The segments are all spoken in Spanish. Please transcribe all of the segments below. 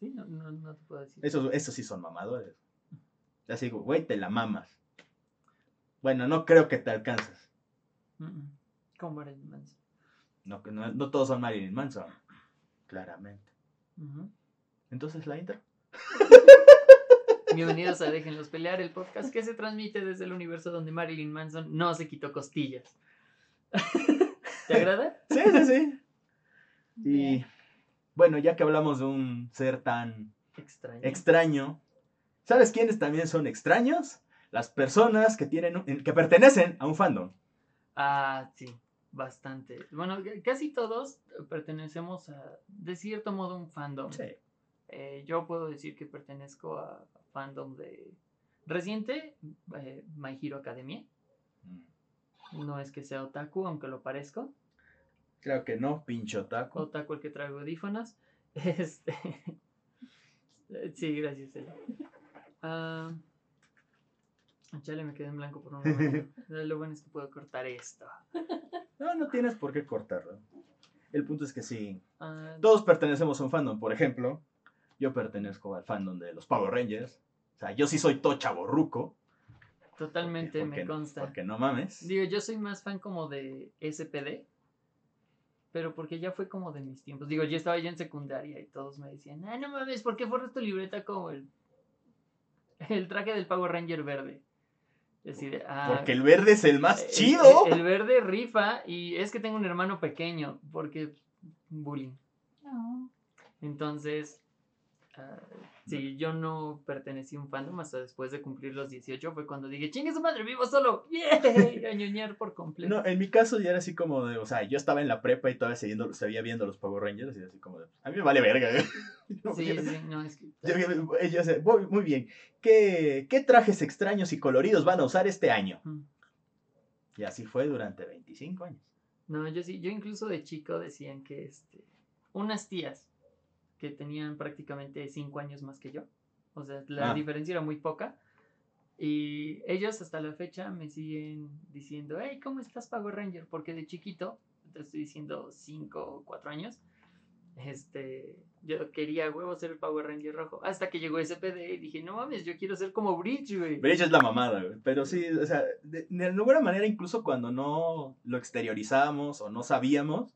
Sí, no, no, no te puedo decir. Esos, esos sí son mamadores. Así, güey, te la mamas. Bueno, no creo que te alcances. Mm. Como Marilyn Manson. No, no, no todos son Marilyn Manson. Claramente. Entonces la intro. Bienvenidos a Déjenlos Pelear, el podcast que se transmite desde el universo donde Marilyn Manson no se quitó costillas. ¿Te agrada? Sí, sí, sí. Y bueno, ya que hablamos de un ser tan Extraño. extraño, ¿sabes quiénes también son extraños? Las personas que tienen que pertenecen a un fandom. ah, sí, bastante. Bueno, casi todos pertenecemos a, de cierto modo, un fandom. Sí. Eh, yo puedo decir que pertenezco a fandom de reciente, eh, My Hero Academia. No es que sea otaku, aunque lo parezco. Creo que no, pincho taco. Otaku el que traigo audífonos. Este. sí, gracias. Ah, chale, me quedé en blanco por un momento. Lo bueno es que puedo cortar esto. No, no tienes por qué cortarlo. El punto es que sí. Ah, Todos pertenecemos a un fandom. Por ejemplo, yo pertenezco al fandom de los Power Rangers. O sea, yo sí soy tocha borruco. totalmente porque, me consta. Porque no mames. Digo, yo soy más fan como de SPD. Pero porque ya fue como de mis tiempos. Digo, yo estaba ya en secundaria y todos me decían, ah, no mames, ¿por qué forras tu libreta como el, el traje del Power Ranger verde? Y así de, "Ah, Porque el verde es el más el- chido. El, el verde rifa y es que tengo un hermano pequeño, porque bullying. No. Entonces, ah, sí, yo no pertenecí a un fandom hasta después de cumplir los 18. Fue cuando dije, chingue su madre, vivo solo. ¡Yeah! A ñoñar por completo. No, en mi caso ya era así como de, o sea, yo estaba en la prepa y todavía siguiendo, seguía viendo los Power Rangers y así como de, a mí me vale verga. Sí, sí, no, es que. yo- yo- yo sé, muy, muy bien. ¿Qué, ¿Qué trajes extraños y coloridos van a usar este año? Mm. Y así fue durante 25 años. No, yo sí, yo incluso de chico decían que este, unas tías que tenían prácticamente cinco años más que yo, o sea, la Ah. diferencia era muy poca, y ellos hasta la fecha me siguen diciendo, hey, ¿cómo estás Power Ranger? Porque de chiquito, te estoy diciendo cinco o cuatro años, este, yo quería huevo ser el Power Ranger rojo, hasta que llegó SPD y dije, no mames, yo quiero ser como Bridge, güey. Bridge es la mamada, güey. Pero sí, o sea, de, de alguna manera, incluso cuando no lo exteriorizábamos o no sabíamos,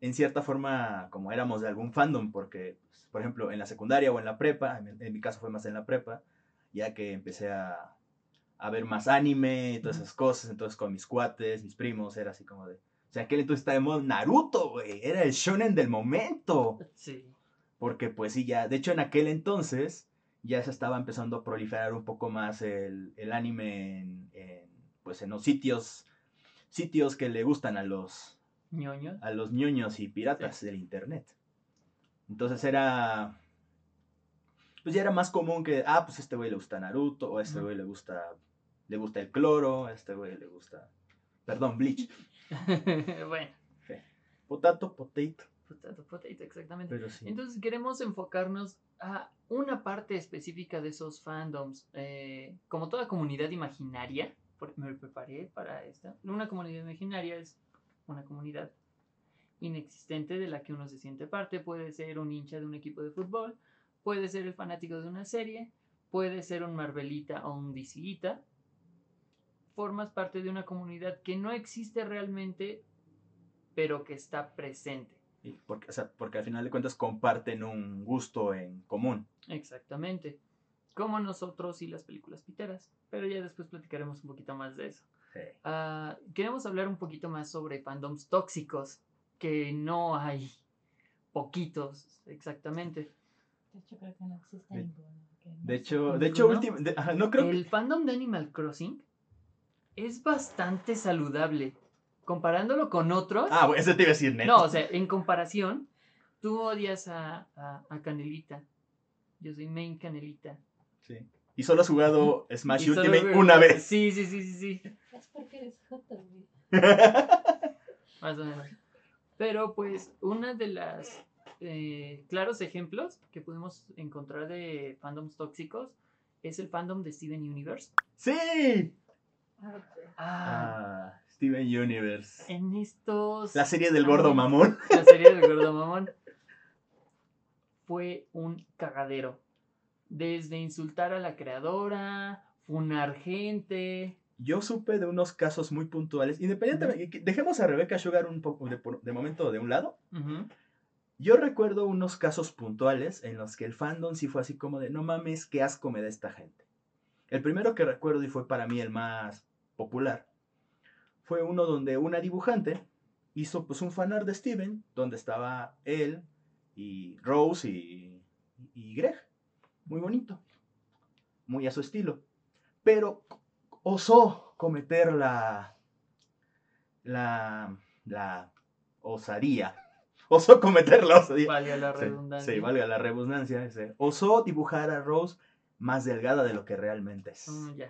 en cierta forma, como éramos de algún fandom, porque, pues, por ejemplo, en la secundaria o en la prepa, en, en mi caso fue más en la prepa, ya que empecé a, a ver más anime y todas esas cosas, entonces con mis cuates, mis primos, era así como de... O sea, aquel entonces estaba de moda Naruto, güey. Era el shonen del momento. Sí, Porque pues sí, ya, de hecho en aquel entonces ya se estaba empezando a proliferar un poco más el, el anime en, en, pues en los sitios, sitios que le gustan a los, ñoños. a los ñoños y piratas del internet. Entonces era, pues ya era más común que, ah, pues a este güey le gusta Naruto, o a este güey le gusta, le gusta el cloro, a este güey le gusta, perdón, Bleach. bueno, Potato, potato, potato, potato, exactamente. pero sí. Entonces queremos enfocarnos a una parte específica de esos fandoms. eh, como toda comunidad imaginaria, me preparé para esta, una comunidad imaginaria es una comunidad inexistente de la que uno se siente parte. Puede ser un hincha de un equipo de fútbol, puede ser el fanático de una serie, puede ser un Marvelita o un DCita. Formas parte de una comunidad que no existe realmente, pero que está presente. Y Porque, o sea, porque al final de cuentas comparten un gusto en común. Exactamente. Como nosotros y las películas piteras. Pero ya después platicaremos un poquito más de eso. Sí. Ah, queremos hablar un poquito más sobre fandoms tóxicos. Que no hay poquitos, exactamente. De hecho, creo que no existe De- ninguno. que no De hecho, como- de hecho, ¿Ninguno? últim- de- ajá, no creo que... El fandom de Animal Crossing es bastante saludable. Comparándolo con otros. Ah, bueno, eso te iba a decir, neta. No, o sea, en comparación, tú odias a, a- a Canelita. Yo soy main Canelita. Sí. Y solo has jugado Smash Y Ultimate una vez. Sí, sí, sí, sí, sí. Es porque eres joto. Más o menos. Pero pues una de las eh, claros ejemplos que podemos encontrar de fandoms tóxicos es el fandom de Steven Universe. ¡Sí! Ah, Ah, Ah, Steven Universe. en estos... La serie del gordo mamón. La serie del gordo mamón. fue un cagadero. Desde insultar a la creadora, funar gente. Yo supe de unos casos muy puntuales, independientemente, dejemos a Rebecca Sugar un poco de, momento de un lado. Yo recuerdo unos casos puntuales en los que el fandom sí fue así como de, no mames, qué asco me da esta gente. El primero que recuerdo y fue para mí el más popular, fue uno donde una dibujante hizo pues un fanart de Steven, donde estaba él y Rose y, y Greg. Muy bonito, muy a su estilo. Pero osó cometer la, la, la osadía. Osó cometer la osadía. Valga la redundancia. Sí, valga la redundancia. ese. Osó dibujar a Rose más delgada de lo que realmente es. Mm.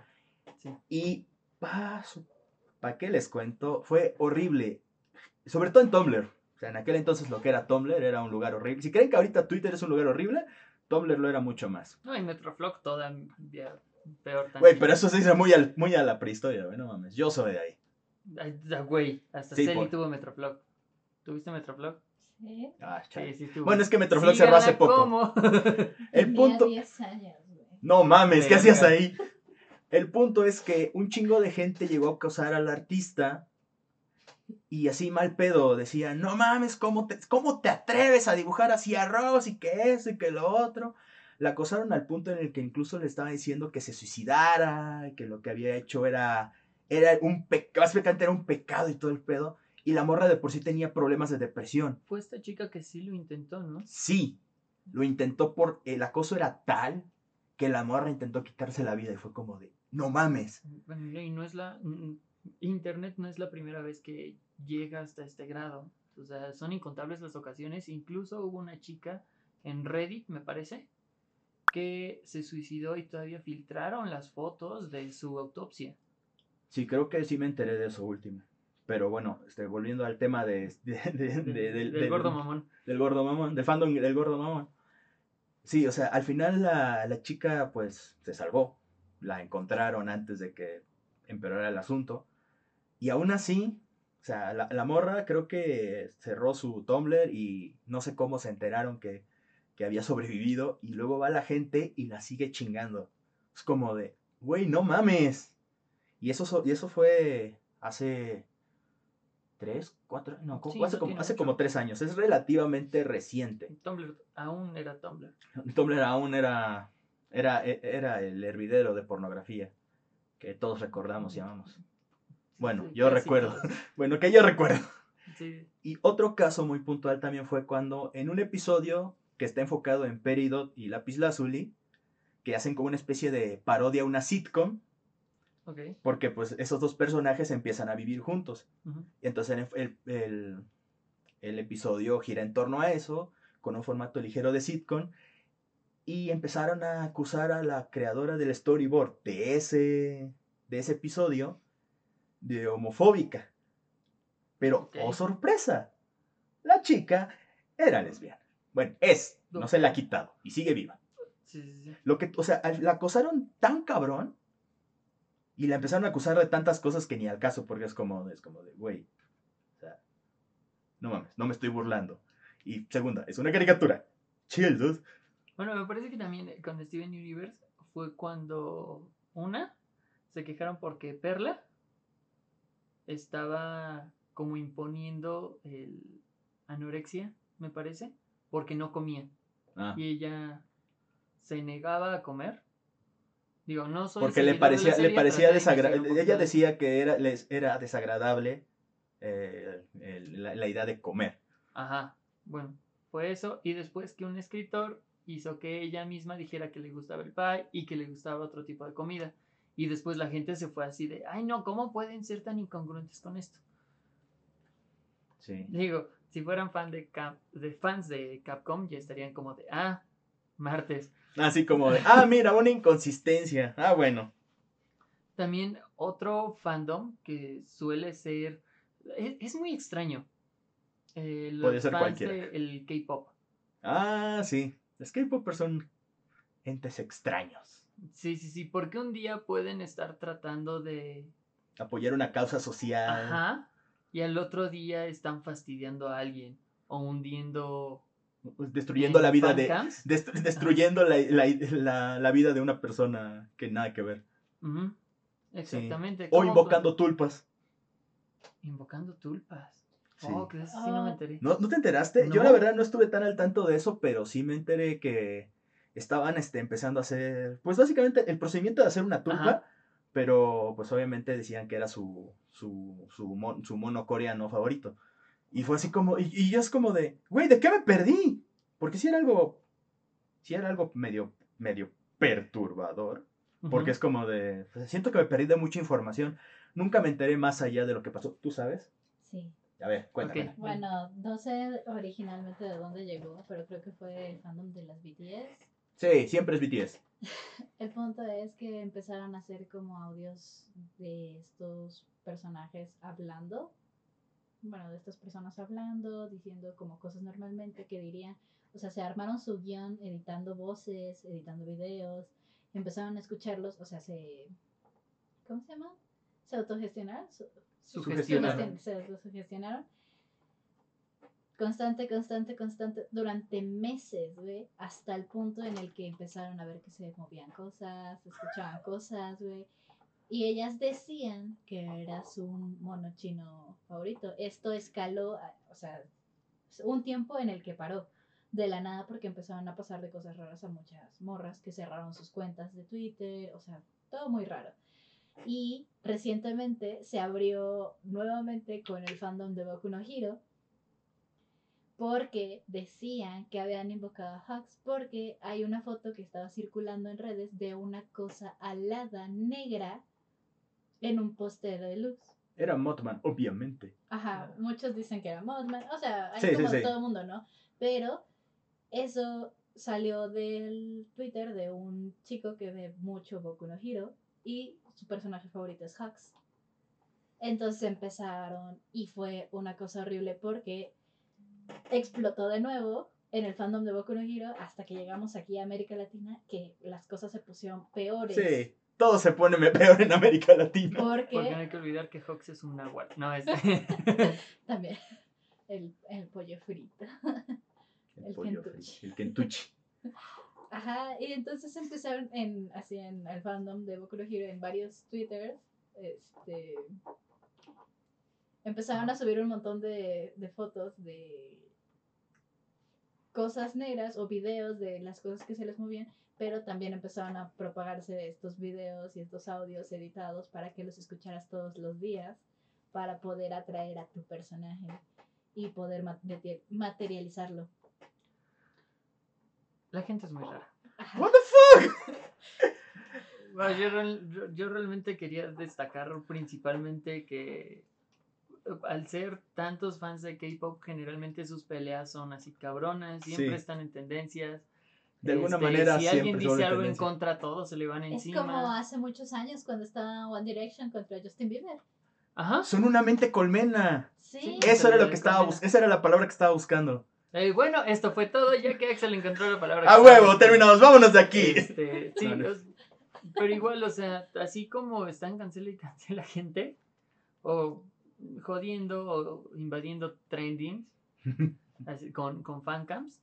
Sí. Y ¿para qué les cuento? Fue horrible. Sobre todo en Tumblr. O sea, en aquel entonces lo que era Tumblr era un lugar horrible. Si creen que ahorita Twitter es un lugar horrible, Tumblr lo era mucho más. No, y Metroflog todavía peor también. Güey, pero eso se dice muy, al- muy a la prehistoria, güey, no mames. Yo soy de ahí. Ay, Güey, hasta Sí, Celi por- tuvo Metroflog. ¿Tuviste Metroflog? Sí. Ah, chale. Sí, sí tuvo. Bueno, es que Metroflog cerró hace poco. ¿cómo? El punto. 10 años, güey. No mames, ¿qué hacías ahí? El punto es que un chingo de gente llegó a acosar al artista y así mal pedo decía, no mames, ¿cómo te, ¿cómo te atreves a dibujar así a Rose y que eso y que lo otro? La acosaron al punto en el que incluso le estaba diciendo que se suicidara, que lo que había hecho era, era un pecado, básicamente era un pecado y todo el pedo. Y la morra de por sí tenía problemas de depresión. Fue esta chica que sí lo intentó, ¿no? Sí, lo intentó por. El acoso era tal que la morra intentó quitarse la vida y fue como de. No mames. Y no es la. Internet no es la primera vez que llega hasta este grado. O sea, son incontables las ocasiones. Incluso hubo una chica en Reddit, me parece, que se suicidó y todavía filtraron las fotos de su autopsia. Sí, creo que sí me enteré de eso último. Pero bueno, este, volviendo al tema de, de- de- de- del, del del- gordo mamón. del gordo mamón, del fandom del gordo mamón. Sí, o sea, al final la, la chica pues se salvó. La encontraron antes de que empeorara el asunto. Y aún así, o sea, la, la morra creo que cerró su Tumblr y no sé cómo se enteraron que, que había sobrevivido. Y luego va la gente y la sigue chingando. Es como de, güey, no mames. Y eso, so- y eso fue hace tres, cuatro, no, Sí, hace, no como, hace como tres años. Es relativamente reciente. Tumblr aún era Tumblr. Tumblr aún era, era, e- era el hervidero de pornografía que todos recordamos y amamos. Bueno, yo recuerdo. Bueno, que yo recuerdo. Sí, Y otro caso muy puntual también fue cuando en un episodio que está enfocado en Peridot y Lapislázuli, que hacen como una especie de parodia a una sitcom, ok. porque pues esos dos personajes empiezan a vivir juntos. Y entonces el, el- el episodio gira en torno a eso, con un formato ligero de sitcom, y empezaron a acusar a la creadora del storyboard de ese, de ese episodio de homofóbica. Pero, oh sorpresa, la chica era lesbiana. Bueno, es, no se la ha quitado y sigue viva. Sí, sí, sí. Lo que, o sea, la acosaron tan cabrón y la empezaron a acusar de tantas cosas que ni al caso, porque es como, es como de, güey, o sea, no mames, no me estoy burlando. Y segunda, es una caricatura. Chill, dude. Bueno, me parece que también eh, con Steven Universe fue cuando una se quejaron porque Perla estaba como imponiendo el anorexia, me parece, porque no comía Ah, y ella se negaba a comer. Digo, no soy porque le parecía, le parecía desagradable. Ella de- decía que era, les, era desagradable eh, el- la, la idea de comer. Ajá, bueno, fue eso. Y después que un escritor hizo que ella misma dijera que le gustaba el pie y que le gustaba otro tipo de comida. Y después la gente se fue así de, ay no, ¿cómo pueden ser tan incongruentes con esto? Sí. Digo, si fueran fan de, Cap- de fans de Capcom, ya estarían como de, ah, martes. Así como de, ah, mira, una inconsistencia. Ah, bueno. También otro fandom que suele ser, es, es muy extraño. Eh, los Puede ser fans cualquiera. del K-pop. Ah, sí. Los K-popers son entes extraños. Sí, sí, sí, porque un día pueden estar tratando de Apoyar una causa social. Ajá. Y al otro día están fastidiando a alguien o hundiendo destruyendo en la vida de... destruyendo la, la- la- la vida de una persona que nada que ver. Exactamente. O ¿cómo invocando tulpas. Invocando tulpas. Sí. Oh, que eso sí no me Ah. enteré. ¿No, ¿No te enteraste? Yo la verdad no estuve tan al tanto de eso, pero sí me enteré que estaban este, empezando a hacer, pues básicamente el procedimiento de hacer una tulpa, Ajá. pero pues obviamente decían que era su, su, su, mon- su mono coreano favorito. Y fue así como, y, y yo es como de, güey, ¿de qué me perdí? Porque si era algo, si era algo medio, medio perturbador. Porque Ujú. es como de, pues, siento que me perdí de mucha información. Nunca me enteré más allá de lo que pasó. ¿Tú sabes? Sí. A ver, cuéntame. Ok. Bueno, no sé originalmente de dónde llegó, pero creo que fue el fandom de las BTS. Sí, siempre es BTS. El punto es que empezaron a hacer como audios de estos personajes hablando. Bueno, de estas personas hablando, diciendo como cosas normalmente que dirían. O sea, se armaron su guion editando voces, editando videos. Empezaron a escucharlos, o sea, se... ¿Cómo se llama? Se autogestionaron. su- Sugestionaron. Se autosugestionaron. Constante, constante, constante, durante meses, güey, hasta el punto en el que empezaron a ver que se movían cosas, escuchaban cosas, güey. Y ellas decían que era su mono chino favorito. Esto escaló, o sea, un tiempo en el que paró de la nada porque empezaron a pasar de cosas raras a muchas morras que cerraron sus cuentas de Twitter, o sea, todo muy raro. Y recientemente se abrió nuevamente con el fandom de Boku no Hero porque decían que habían invocado a Hux porque hay una foto que estaba circulando en redes de una cosa alada negra en un poste de luz. Era Mothman, obviamente. Ajá, muchos dicen que era Mothman, o sea, hay Sí, como sí. todo el mundo, ¿no? Pero eso salió del Twitter de un chico que ve mucho Boku no Hero y su personaje favorito es Hux. Entonces empezaron y fue una cosa horrible porque explotó de nuevo en el fandom de Boku no Hero hasta que llegamos aquí a América Latina que las cosas se pusieron peores. Sí, todo se pone peor en América Latina. Porque no hay que olvidar que Hawks es un náhuatl. No, es. también el, el pollo frito. el pollo Kentucky. frito, El Kentucky. Ajá, y entonces empezaron en, así en el fandom de Boku no Hero, en varios twitters, este, empezaron a subir un montón de, de fotos de cosas negras o videos de las cosas que se les movían, pero también empezaron a propagarse estos videos y estos audios editados para que los escucharas todos los días, para poder atraer a tu personaje y poder mate- materializarlo. La gente es muy rara. Ajá. What the fuck? Bueno, yo, yo- realmente quería destacar principalmente que al ser tantos fans de K-pop, generalmente sus peleas son así cabronas, siempre Sí. están en tendencias. De alguna Este, manera si alguien dice algo en tendencia. contra, todos se le van Es encima. como hace muchos años cuando estaba One Direction contra Justin Bieber. Ajá. Son una mente colmena. Sí. Eso era lo que estaba colmena. esa era la palabra que estaba buscando. Eh, bueno, esto fue todo, ya que Axel encontró la palabra. ¡A que huevo! estaba Terminamos, vámonos de aquí. Este, sí, los- pero igual, o sea, así como están cancela y cancela gente, o jodiendo o invadiendo trendings así, con, con fancams,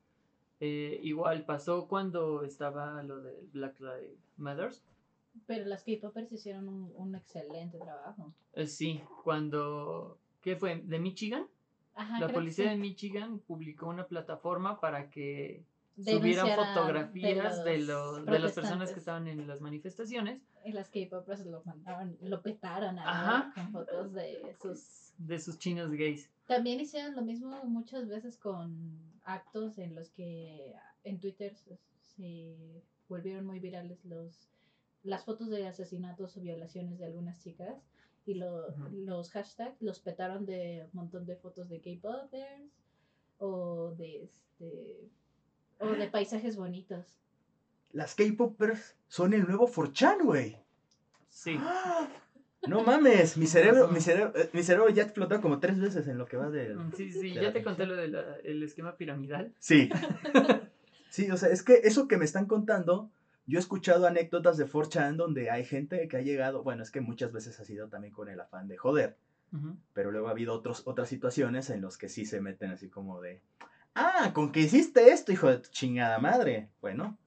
eh, igual pasó cuando estaba lo de Black Lives Matters. Pero las K-popers hicieron un, un excelente trabajo. Eh, sí, cuando. ¿Qué fue? ¿De Michigan? Ajá, La policía sí. de Michigan publicó una plataforma para que subieran Denunciaran fotografías de, los los, de las personas que estaban en las manifestaciones Y las K-popers lo mandaron, lo petaron a con fotos de sus. de sus chinos gays. También hicieron lo mismo muchas veces con actos en los que en Twitter se, volvieron muy virales los las fotos de asesinatos o violaciones de algunas chicas y lo- los hashtags los petaron de un montón de fotos de K-popers o de este o de paisajes bonitos. Las K-popers son el nuevo 4chan, güey. Sí. ¡Ah! No mames, mi cerebro, mi cerebro, eh, mi cerebro ya explotó como tres veces en lo que va de. Mm, Sí, sí, de ya te conté lo del esquema piramidal. Sí. Sí, o sea, es que eso que me están contando, yo he escuchado anécdotas de 4chan donde hay gente que ha llegado, bueno, es que muchas veces ha sido también con el afán de joder, pero luego ha habido otros, otras situaciones en las que sí se meten así como de, Ah, con que hiciste esto, hijo de tu chingada madre. Bueno,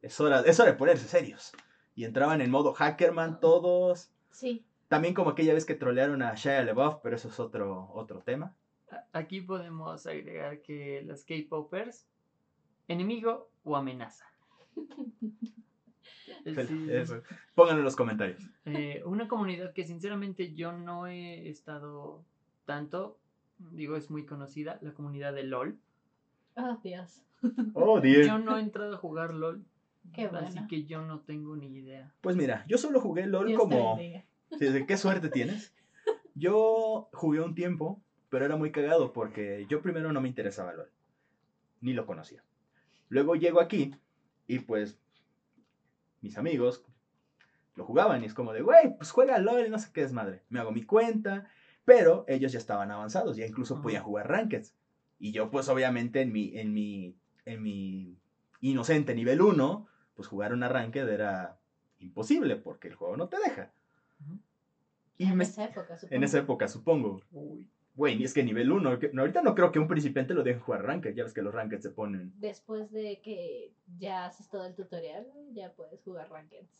es hora, es hora de ponerse serios. Y entraban en modo hackerman todos. Sí. También como aquella vez que trolearon a Shia LaBeouf, pero eso es otro, otro tema. Aquí podemos agregar que los K-popers, enemigo o amenaza. Sí, Eso. Pónganlo en los comentarios. eh, una comunidad que sinceramente yo no he estado tanto, digo, es muy conocida, la comunidad de LOL. Oh, Dios. Oh, Yo no he entrado a jugar LOL, Qué así bueno. que yo no tengo ni idea. Pues mira, yo solo jugué LOL Dios como... Sí, de qué suerte tienes. Yo jugué un tiempo, pero era muy cagado porque yo primero no me interesaba LOL. Ni lo conocía. Luego llego aquí y pues mis amigos lo jugaban y es como de, güey, pues juega LOL y no sé qué es madre. Me hago mi cuenta, pero ellos ya estaban avanzados, ya incluso podían jugar Rankeds. Y yo pues obviamente en mi, en mi, en mi inocente nivel 1, pues jugar una Ranked era imposible porque el juego no te deja. Y en me- esa época, supongo. en esa época, supongo. Uy, Güey, y es que nivel 1, ahorita no creo que un principiante lo dejen jugar Ranked, ya ves que los Ranked se ponen. Después de que ya haces todo el tutorial, ya puedes jugar Rankeds.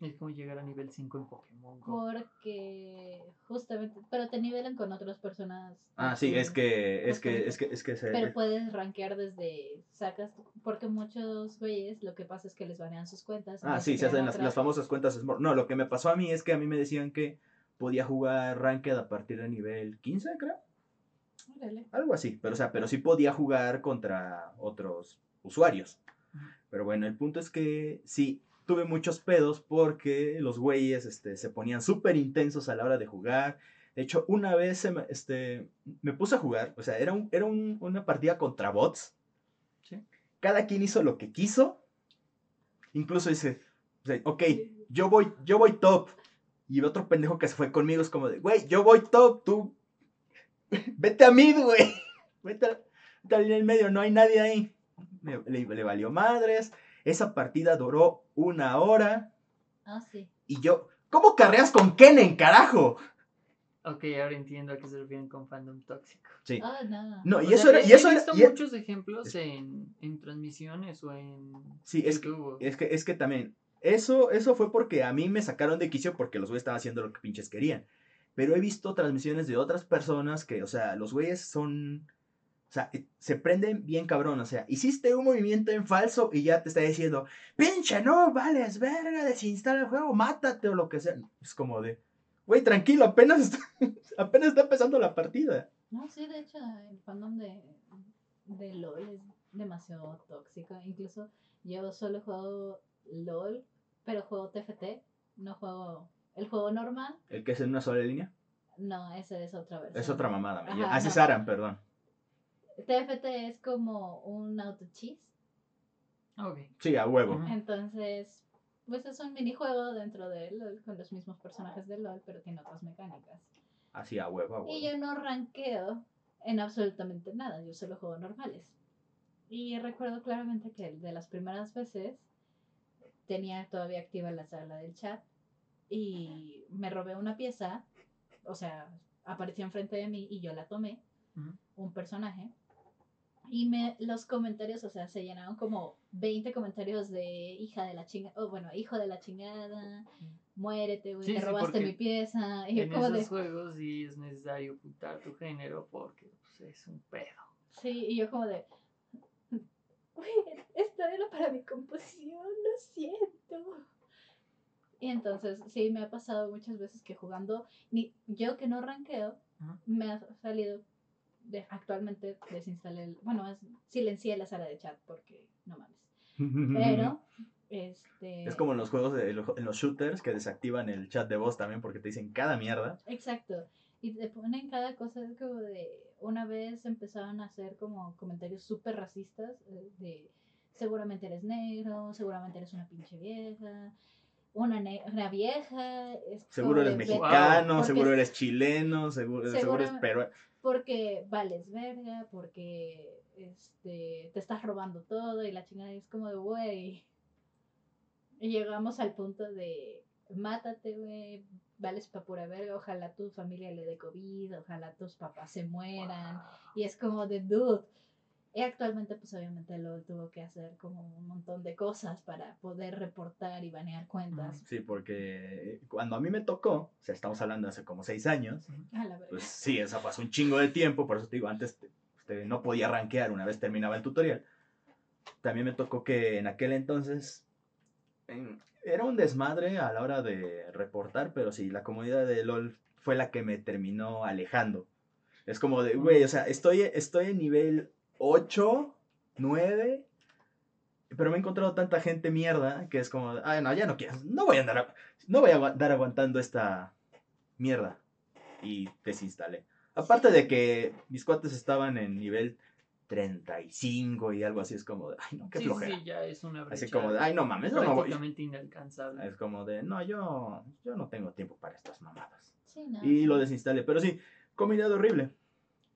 Es como llegar a nivel 5 en Pokémon Go. Porque justamente, pero te nivelan con otras personas. Ah, sí, es que, es que, es que, es que se... Pero puedes rankear desde, sacas, porque muchos güeyes lo que pasa es que les banean sus cuentas. Ah, sí, se hacen las, las famosas cuentas Smart. No, lo que me pasó a mí es que a mí me decían que podía jugar Ranked a partir de nivel 15, creo. Órale. Algo así, pero o sea, pero sí podía jugar contra otros usuarios. Pero bueno, el punto es que sí, tuve muchos pedos porque los güeyes este, se ponían súper intensos a la hora de jugar. De hecho, una vez se me, este, me puse a jugar, o sea, era, un- era un- una partida contra bots. Sí. Cada quien hizo lo que quiso. Incluso dice, ok, yo voy, yo voy top. Y otro pendejo que se fue conmigo es como de, güey, yo voy top, tú vete a mid, güey. Vete a, vete a línea del medio, no hay nadie ahí. Le, le- le valió madres. Esa partida duró una hora. Ah, sí. Y yo, ¿cómo carreas con Kennen, carajo? Ok, ahora entiendo a qué se refieren con fandom tóxico. Sí. Ah, no. No, y O eso sea, era. he- Y eso he era visto y e- muchos ejemplos en, en transmisiones o en Sí, es que, es que, es que también. Eso, eso fue porque a mí me sacaron de quicio porque los güeyes estaban haciendo lo que pinches querían. Pero he visto transmisiones de otras personas que, o sea, los güeyes son. O sea, eh, se prenden bien cabrón. O sea, hiciste un movimiento en falso y ya te está diciendo, pinche, no, vales, verga, desinstala el juego, mátate o lo que sea. Es como de, güey, tranquilo, apenas está, apenas está empezando la partida. No, sí, de hecho, el fandom de, de LOL es demasiado tóxico. Incluso yo solo juego LOL, pero juego TFT, no juego el juego normal. El que es en una sola línea. No, ese es otra versión. Es otra mamada. Ajá, ah, no. es Aran, perdón. TFT es como un auto cheese. Ok. Sí, a huevo. Entonces, pues es un minijuego dentro de LOL con los mismos personajes de LOL, pero tiene otras mecánicas. Así a huevo, a huevo. Y yo no ranqueo en absolutamente nada, yo solo juego normales. Y recuerdo claramente que de las primeras veces tenía todavía activa la sala del chat y me robé una pieza, o sea, apareció enfrente de mí y yo la tomé, un personaje. Y me, los comentarios, o sea, se llenaron como 20 comentarios de hija de la chingada, o bueno, hijo de la chingada, muérete, güey, Sí, te sí, robaste mi pieza. Y En como esos de, juegos sí es necesario ocultar tu género porque pues, es un pedo. Sí, y yo como de, güey, esto era para mi composición, lo siento. Y entonces, sí, me ha pasado muchas veces que jugando, ni yo que no ranqueo, me ha salido, de, actualmente desinstalé, el, bueno, es- silencié la sala de chat porque no mames. Pero, este... Es como en los juegos, de, en los shooters que desactivan el chat de voz también porque te dicen cada mierda. Exacto. Y te ponen cada cosa, es como de, una vez empezaron a hacer como comentarios súper racistas, eh, de seguramente eres negro, seguramente eres una pinche vieja, una, ne- una vieja. es Seguro eres de, "Ve- mexicano, seguro eres chileno, seguro, seguro eres peruano. Porque vales verga, porque este, te estás robando todo y la chingada es como de, güey. Y llegamos al punto de, mátate, güey, vales pa' pura verga, ojalá tu familia le dé COVID, ojalá tus papás se mueran. Y es como de, dude, Y actualmente, pues obviamente lo tuvo que hacer como un montón de cosas para poder reportar y banear cuentas. Sí, porque cuando a mí me tocó, o sea, estamos hablando de hace como seis años, A la verga. pues sí, eso pasó un chingo de tiempo, por eso te digo, antes este, no podía rankear una vez terminaba el tutorial. También me tocó que en aquel entonces en- era un desmadre a la hora de reportar, pero sí, la comunidad de LOL fue la que me terminó alejando. Es como de, güey, o sea, estoy, estoy en nivel 8, 9, pero me he encontrado tanta gente mierda que es como, ay, no, ya no quiero, no voy a andar, a- no voy a andar aguantando esta mierda. Y desinstalé. Aparte de que mis cuates estaban en nivel 35 y algo así, es como de, ay, no, qué sí, flojera. sí, ya es una brecha Así como de, ay, no mames, no, no voy. prácticamente inalcanzable. Es como de, no, yo, yo no tengo tiempo para estas mamadas. Sí, no, Y lo desinstalé, pero sí, comunidad horrible.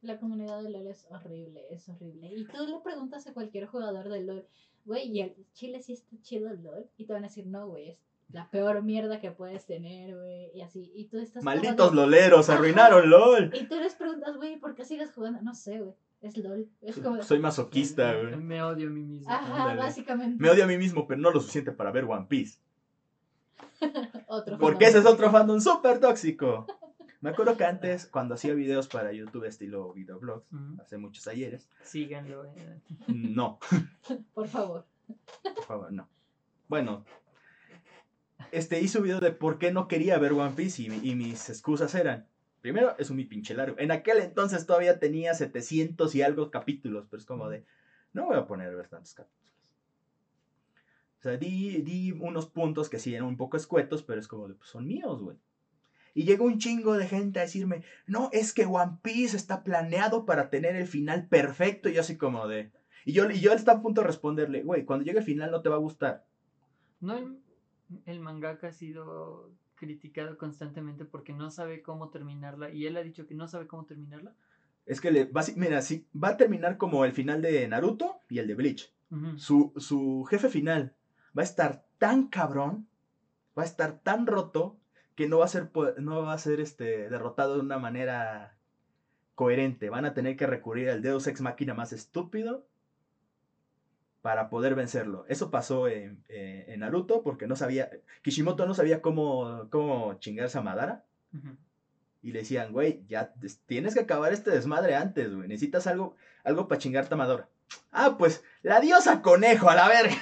La comunidad de LOL es horrible, es horrible. Y tú le preguntas a cualquier jugador de LOL, güey, ¿y el Chile sí está chido el LOL? Y te van a decir, no, güey, es la peor mierda que puedes tener, güey. Y así. Y tú estás. Malditos de- loleros, arruinaron LOL. Y tú les preguntas, güey, ¿por qué sigues jugando? No sé, güey. Es LOL. Es como. de- Soy masoquista, güey. Me odio a mí mismo. Ajá, ándale. básicamente. Me odio a mí mismo, pero no lo suficiente para ver One Piece. Otro Porque ese es otro fandom súper tóxico. Me acuerdo que antes, cuando hacía videos para YouTube estilo videoblogs, Ujú. hace muchos ayeres, Síganlo. eh. no, Por favor. por favor, no. Bueno, este hice un video de por qué no quería ver One Piece y, y mis excusas eran, primero, es un mi pinche largo. En aquel entonces todavía tenía 700 y algo capítulos, pero es como de, no voy a poner a ver tantos capítulos. O sea, di, di unos puntos que sí eran un poco escuetos, pero es como de, pues son míos, güey. Y llegó un chingo de gente a decirme, no, es que One Piece está planeado para tener el final perfecto. Y yo así como de... Y yo, y yo estaba a punto de responderle, güey, cuando llegue el final no te va a gustar. No, el, el mangaka ha sido criticado constantemente porque no sabe cómo terminarla. Y él ha dicho que no sabe cómo terminarla. Es que le va, a- mira, sí, va a terminar como el final de Naruto y el de Bleach. Su, su jefe final va a estar tan cabrón, va a estar tan roto, que no va a ser, no va a ser este, derrotado de una manera coherente. Van a tener que recurrir al Deus Ex Máquina más estúpido para poder vencerlo. Eso pasó en, eh, en Naruto porque no sabía, Kishimoto no sabía cómo, cómo chingarse a Madara. Y le decían, güey, ya tienes que acabar este desmadre antes, güey. Necesitas algo, algo para chingarte a Madara. Ah, pues, la diosa conejo, a la verga.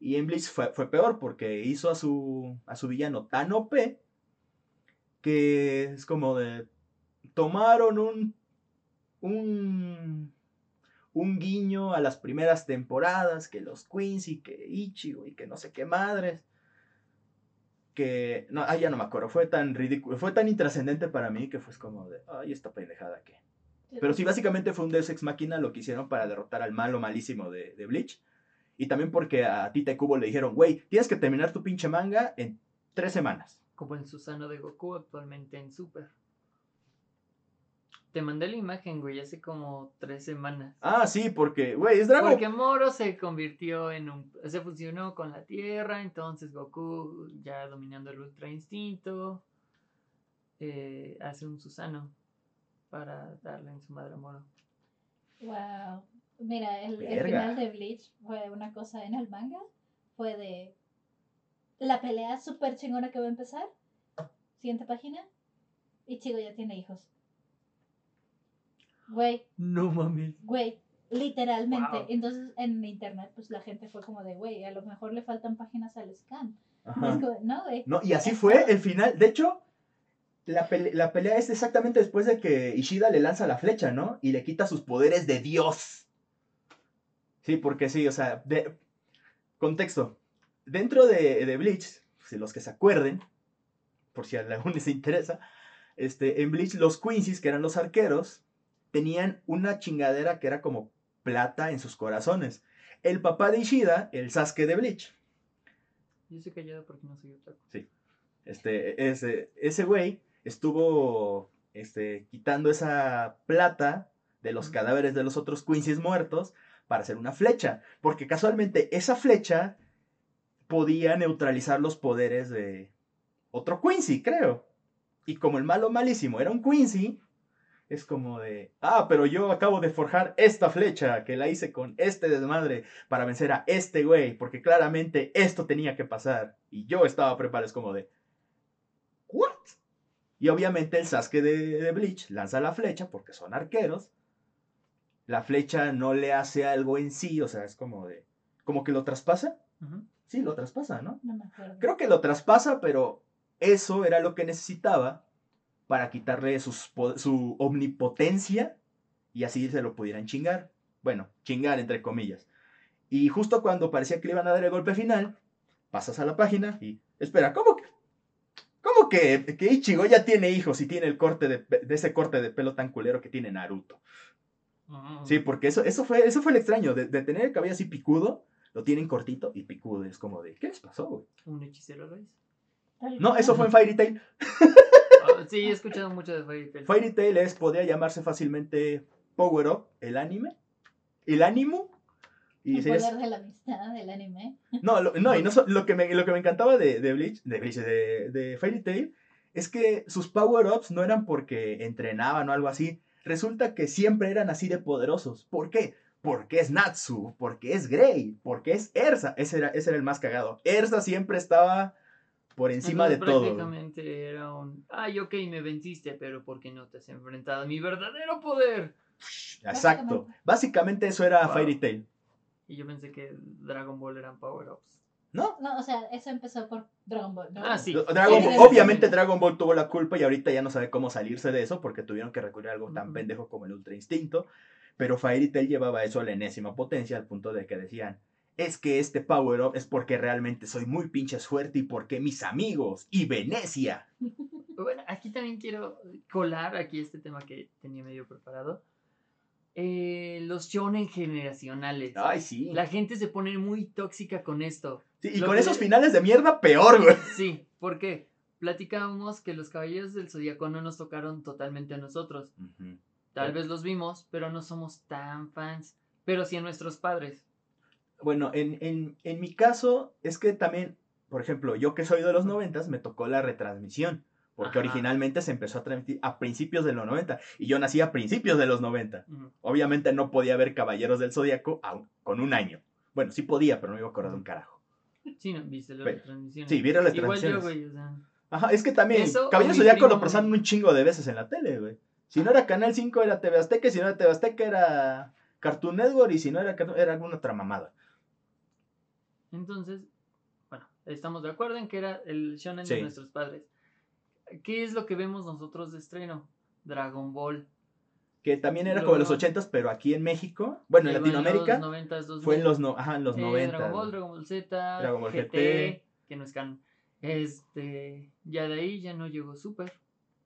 Y en Bleach fue, fue peor porque hizo a su, a su villano tan OP que es como de... Tomaron un, un, un guiño a las primeras temporadas, que los Quincy, que Ichigo y que no sé qué madres que no, ah, ya no me acuerdo, fue tan ridículo, fue tan intrascendente para mí que fue como de, ay, esta pendejada que. Pero sí, básicamente fue un Deus Ex Máquina lo que hicieron para derrotar al malo malísimo de, de Bleach. Y también porque a Tita y Kubo le dijeron, güey, tienes que terminar tu pinche manga en tres semanas. Como el Susano de Goku actualmente en Super. Te mandé la imagen, güey, hace como tres semanas. Ah, sí, porque, güey, es Dragon Porque Moro se convirtió en un... Se fusionó con la Tierra, entonces Goku, ya dominando el Ultra Instinto, eh, hace un Susano para darle en su madre a Moro. Wow. Mira, el, final de Bleach fue una cosa en el manga. Fue de la pelea súper chingona que va a empezar. Siguiente página. Y Chigo ya tiene hijos. Güey, No mames. güey, literalmente. Wow. Entonces en internet, pues la gente fue como de, güey, a lo mejor le faltan páginas al scan. Ajá. No, güey. No, y así fue el final. De hecho, la, pele- la pelea es exactamente después de que Ishida le lanza la flecha, ¿no? Y le quita sus poderes de Dios. Sí, porque sí, o sea, de... contexto. Dentro de, de Bleach, si los que se acuerden, por si a alguno les interesa, este, en Bleach los Quincy's, que eran los arqueros, tenían una chingadera que era como plata en sus corazones. El papá de Ishida, el Sasuke de Bleach, Yo estoy callado porque no soy otaku. Este, ese, ese güey estuvo este, quitando esa plata de los cadáveres de los otros Quincy's muertos para hacer una flecha. Porque casualmente esa flecha podía neutralizar los poderes de otro Quincy, creo. Y como el malo malísimo era un Quincy, Es como de, ah, pero yo acabo de forjar esta flecha que la hice con este desmadre para vencer a este güey, porque claramente esto tenía que pasar y yo estaba preparado. Es como de, ¿what? Y obviamente el Sasuke de, de Bleach lanza la flecha porque son arqueros. La flecha no le hace algo en sí, o sea, es como de, como que lo traspasa. Sí, lo traspasa, ¿no? No me acuerdo. Creo que lo traspasa, pero eso era lo que necesitaba para quitarle sus su omnipotencia y así se lo pudieran chingar. Bueno, chingar entre comillas. Y justo cuando parecía que le iban a dar el golpe final, pasas a la página y, espera, ¿cómo que, cómo que, que Ichigo ya tiene hijos y tiene el corte de, de ese corte de pelo tan culero que tiene Naruto? Mm. Sí, porque eso, eso, fue, eso fue el extraño, de, de tener el cabello así picudo, lo tienen cortito y picudo. Es como de, ¿qué les pasó, güey? Un hechicero lo hizo. No, eso fue en Fairy Tail. Ah, sí, he escuchado mucho de Fairy Tail. Fairy Tail es, podría llamarse fácilmente Power Up, el anime, el ánimo. Y El poder de la amistad del anime. no, lo, no, y no so- lo, que me, lo que me encantaba de, de Bleach, de, Bleach, de, de Fairy Tail, es que sus power-ups no eran porque entrenaban o algo así. Resulta que siempre eran así de poderosos. ¿Por qué? Porque es Natsu, porque es Grey, porque es Ersa. Ese era, ese era el más cagado. Ersa siempre estaba por encima Entonces, de todo. Prácticamente era un. Ay, ok, me venciste, pero ¿por qué no te has enfrentado a mi verdadero poder? Exacto. Básicamente eso era Wow. Fairy Tail. Y yo pensé que Dragon Ball eran power-ups. ¿No? No, o sea, eso empezó por Dragon Ball. ¿no? Ah, sí. Dragon Ball- obviamente. Dragon Ball tuvo la culpa y ahorita ya no sabe cómo salirse de eso porque tuvieron que recurrir a algo tan pendejo como el Ultra Instinto. Pero Fairy Tail llevaba eso a la enésima potencia al punto de que decían, es que este power up es porque realmente soy muy pinche fuerte y porque mis amigos y Venecia. Bueno, aquí también quiero colar aquí este tema que tenía medio preparado. Eh, los shonen generacionales. Ay, sí. La gente se pone muy tóxica con esto. Sí, y lo con que- esos finales de mierda, peor, güey. Sí, ¿por qué? Platicábamos que los Caballeros del Zodíaco no nos tocaron totalmente a nosotros. Tal Sí. vez los vimos, pero no somos tan fans. Pero sí a nuestros padres. Bueno, en, en, en mi caso es que también, por ejemplo, yo que soy de los noventas, me tocó la retransmisión. Porque Ajá. originalmente se empezó a transmitir a principios de los 90 y yo nací a principios de los 90. Ujú. Obviamente no podía ver Caballeros del Zodíaco aún con un año. Bueno, sí podía, pero no iba a acordar de un carajo. Sí, ¿no? ¿Viste las Pe- retransmisiones? sí, vieron las Igual yo, transmisiones. güey, o sea... Ajá, es que también Eso, Caballeros del Zodíaco lo pasaron un chingo de veces en la tele, güey. Si no era Canal 5 era TV Azteca, y si no era TV Azteca era Cartoon Network y si no era era alguna otra mamada. Entonces, bueno, estamos de acuerdo en que era el shonen Sí. de nuestros padres. ¿Qué es lo que vemos nosotros de estreno? Dragon Ball. Que también era como en los 80s, pero aquí en México, bueno, en Latinoamérica, los 90s, 2000. fue en los, no, ajá, en los Eh, 90. Dragon Ball. Dragon Ball Z, Dragon Ball GT, GT. que no es canon. Este, ya de ahí ya no llegó Super.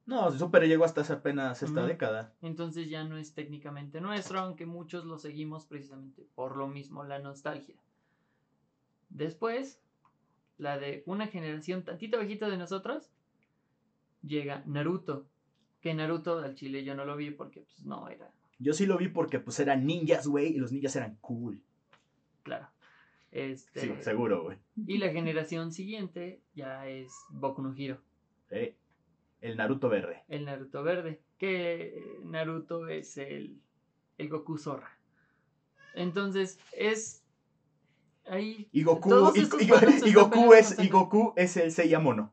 No, Super llegó hasta hace apenas esta década. Entonces ya no es técnicamente nuestro, aunque muchos lo seguimos precisamente por lo mismo, la nostalgia. Después, la de una generación tantito bajita de nosotros, llega Naruto. Que Naruto al chile yo no lo vi porque pues no era, Yo sí lo vi porque pues eran ninjas, güey, y los ninjas eran cool. claro. Este, Sí, seguro, güey. Y la generación siguiente ya es Boku no Hero, Eh, el Naruto verde. el Naruto verde. Que Naruto es el, el Goku Zorra. Entonces es ahí. Y Goku, y, Goku es, y Goku es el Seiya mono,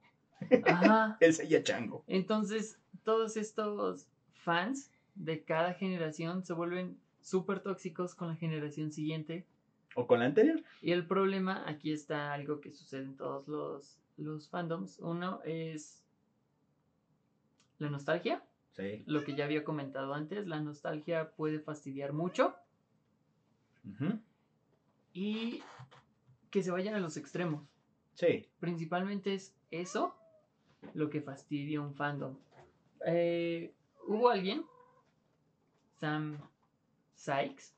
Ajá. el Seiya chango. Entonces, todos estos fans de cada generación se vuelven súper tóxicos con la generación siguiente. ¿O con la anterior? Y el problema, aquí está algo que sucede en todos los, los fandoms. Uno es la nostalgia, Sí. lo que ya había comentado antes. La nostalgia puede fastidiar mucho Ujú. y que se vayan a los extremos. Sí. Principalmente es eso lo que fastidia un fandom. Eh, Hubo alguien, Sam Sykes,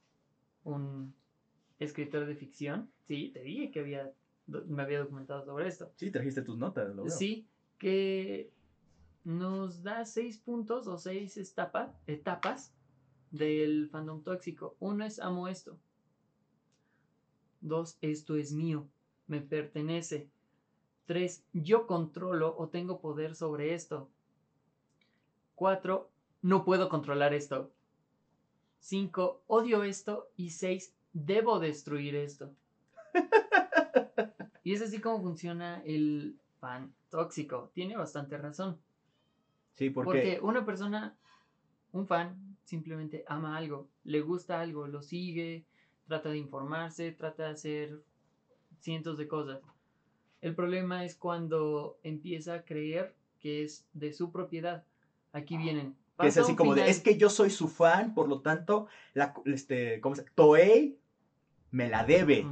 un escritor de ficción. Sí, te dije que había, me había documentado sobre esto. Sí, trajiste tus notas, lo veo. Sí, que nos da seis puntos o seis etapa- etapas del fandom tóxico. Uno es amo esto. Dos, esto es mío, me pertenece. Tres, yo controlo o tengo poder sobre esto. Cuatro, no puedo controlar esto. 5. Odio esto. Y 6. Debo destruir esto. y es así como funciona el fan tóxico. Tiene bastante razón. Sí, porque, Porque una persona, un fan, simplemente ama algo, le gusta algo, lo sigue, trata de informarse, trata de hacer cientos de cosas. El problema es cuando empieza a creer que es de su propiedad. Aquí vienen. que es así como de, es que yo soy su fan, por lo tanto, la, este, ¿cómo se Toei me la debe.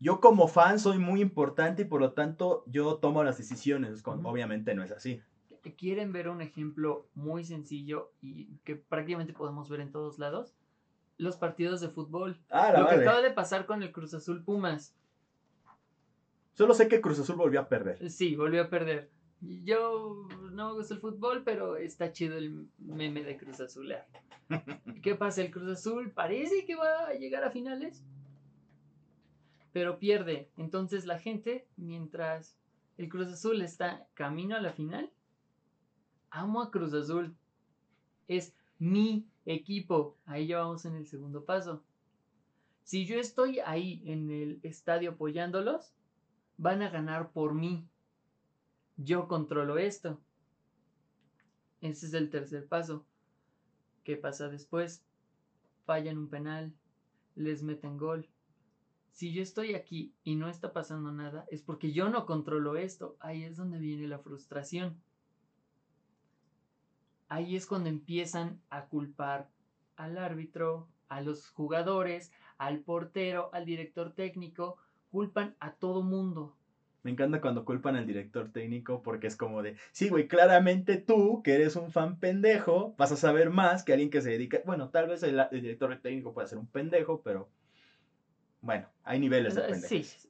Yo como fan soy muy importante y por lo tanto yo tomo las decisiones. Con-. Obviamente no es así. quieren ver un ejemplo muy sencillo y que prácticamente podemos ver en todos lados, los partidos de fútbol. Ah, la Lo que acaba de pasar con el Cruz Azul Pumas. Solo sé que Cruz Azul volvió a perder. Sí, volvió a perder. Yo no me gusta el fútbol, pero está chido el meme de Cruz Azul. ¿Qué pasa? El Cruz Azul parece que va a llegar a finales, pero pierde. Entonces la gente, mientras el Cruz Azul está camino a la final, amo a Cruz Azul. Es mi equipo. Ahí ya vamos en el segundo paso. Si yo estoy ahí en el estadio apoyándolos, van a ganar por mí. Yo controlo esto. Ese es el tercer paso. ¿Qué pasa después? Fallan un penal, les meten gol. Si yo estoy aquí y no está pasando nada, es porque yo no controlo esto. Ahí es donde viene la frustración. Ahí es cuando empiezan a culpar al árbitro, a los jugadores, al portero, al director técnico. Culpan a todo mundo. Me encanta cuando culpan al director técnico porque es como de, sí, güey, claramente tú, que eres un fan pendejo, vas a saber más que alguien que se dedica, bueno, tal vez el, el director técnico puede ser un pendejo, pero bueno, hay niveles de pendejos. Sí.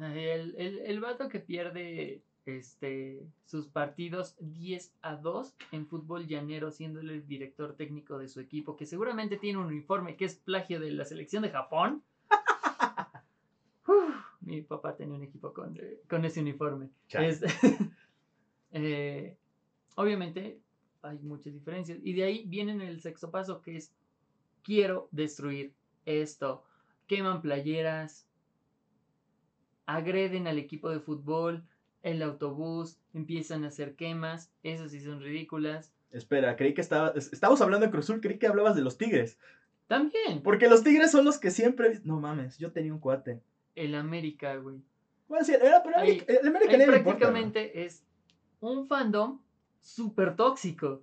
El, el, el vato que pierde este, sus partidos 10 a 2 en fútbol llanero, siendo el director técnico de su equipo, que seguramente tiene un uniforme que es plagio de la selección de Japón. Mi papá tenía un equipo con, con ese uniforme. Es- eh, obviamente hay muchas diferencias. Y de ahí viene el sexto paso, que es quiero destruir esto. Queman playeras, agreden al equipo de fútbol, el autobús, empiezan a hacer quemas, esas sí son ridículas. Espera, creí que estaba, es- estábamos hablando de Cruz Azul, creí que hablabas de los Tigres, También porque los Tigres son los que siempre, no mames, yo tenía un cuate. El América, güey. Bueno, sí, era, pero Ahí- el América Ahí importa, prácticamente es un fandom súper tóxico.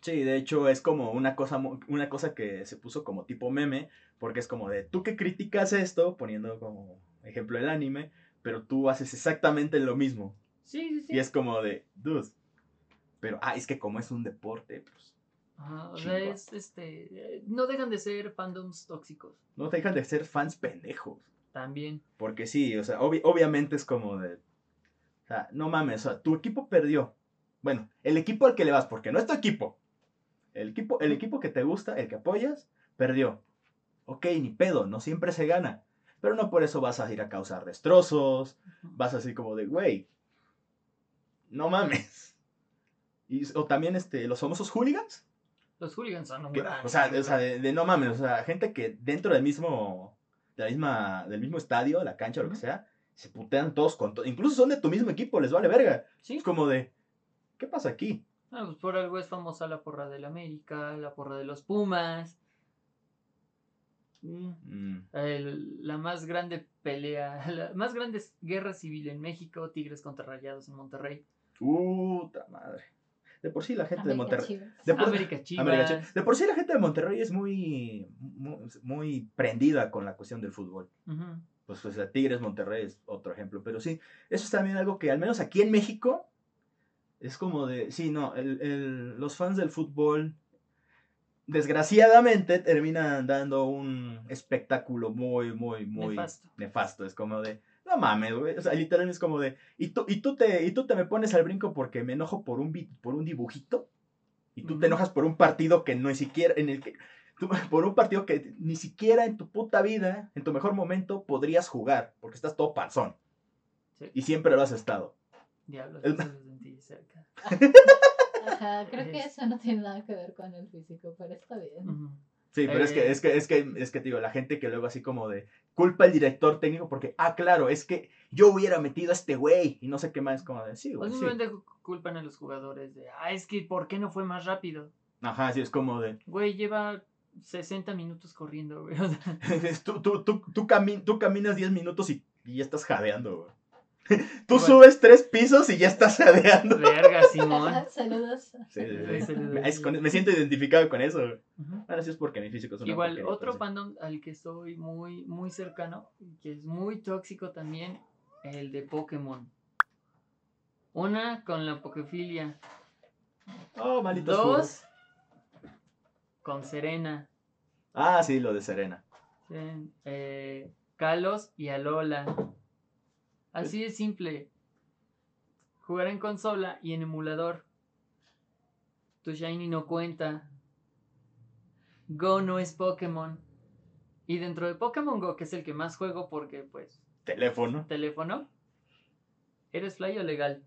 Sí, de hecho es como una cosa, una cosa que se puso como tipo meme, porque es como de, tú que criticas esto, poniendo como ejemplo el anime, pero tú haces exactamente lo mismo. Sí, sí, sí. Y es como de, dude. Pero, ah, es que como es un deporte, pues, Ajá, o sea, es, este, eh, no dejan de ser fandoms tóxicos. no dejan de ser fans pendejos. También. Porque sí, o sea, obvi- obviamente es como de, o sea, no mames, o sea, tu equipo perdió. Bueno, el equipo al que le vas, porque no es tu equipo. El equipo, el equipo que te gusta, el que apoyas, perdió. Ok, ni pedo, no siempre se gana. Pero no por eso vas a ir a causar destrozos. Vas así como de, güey, no mames. Y, o también este, los famosos hooligans. Los hooligans son un que- gran o sea, o sea de, de no mames, o sea, gente que dentro del mismo, de la misma, del mismo estadio, la cancha o lo que sea, se putean todos con todo. Incluso son de tu mismo equipo, les vale verga. Sí. Es como de, ¿qué pasa aquí? Ah, pues por algo es famosa la porra del América, la porra de los Pumas. Mm, Mm, el- la más grande pelea, la más grande guerra civil en México, Tigres contra Rayados en Monterrey. puta madre. De por sí la gente de Monterrey. Chivas. De por, América Chivas. América Chivas. De por sí la gente de Monterrey es muy, muy, muy prendida con la cuestión del fútbol. Pues, o sea, Tigres Monterrey es otro ejemplo. Pero sí, eso es también algo que al menos aquí en México es como de, sí, no, el- el- los fans del fútbol desgraciadamente terminan dando un espectáculo muy, muy, muy Nefasto. nefasto. Es como de, no mames, güey. O sea, literalmente es como de, y tú, y tú, te, y tú te me pones al brinco porque me enojo por un, vi- por un dibujito. Y tú Ujú. te enojas por un partido que no es siquiera, en el que, tú- por un partido que ni siquiera en tu puta vida, en tu mejor momento, podrías jugar, porque estás todo panzón. Sí. Y siempre lo has estado. Diablos, lo sentí cerca. Ajá, creo que eso no tiene nada que ver con el físico, pero está bien. Ujú. Sí, pero es que, Eh. es que, es que, es que, te digo, la gente que luego así como de culpa al director técnico porque, ah, claro, es que yo hubiera metido a este güey y no sé qué más, como de, sí, O güey, sí. simplemente ju- culpan a los jugadores de, ah, es que ¿por qué no fue más rápido? Ajá, sí, es como de, Güey, lleva 60 minutos corriendo, güey. Tú, tú, tú, tú, cami- tú caminas 10 minutos y, y ya estás jadeando, güey. Tú Bueno. subes tres pisos y ya estás jadeando. verga, Simón. Saludos. Sí, sí, Sí, Me, es sí. con- me siento identificado con eso. Ujú. Ahora sí es porque mi físico es una Igual, otro fandom al que estoy muy, muy cercano, y que es muy tóxico también, el de Pokémon. Una, con la Pokefilia. Oh, malditos Dos, juegos. con Serena. Ah, sí, lo de Serena. Sí, eh, Kalos y Alola. Así de simple. Jugar en consola y en emulador. Tu Shiny no cuenta. Go no es Pokémon. Y dentro de Pokémon Go, que es el que más juego porque, pues, Teléfono. teléfono, ¿eres fly o legal?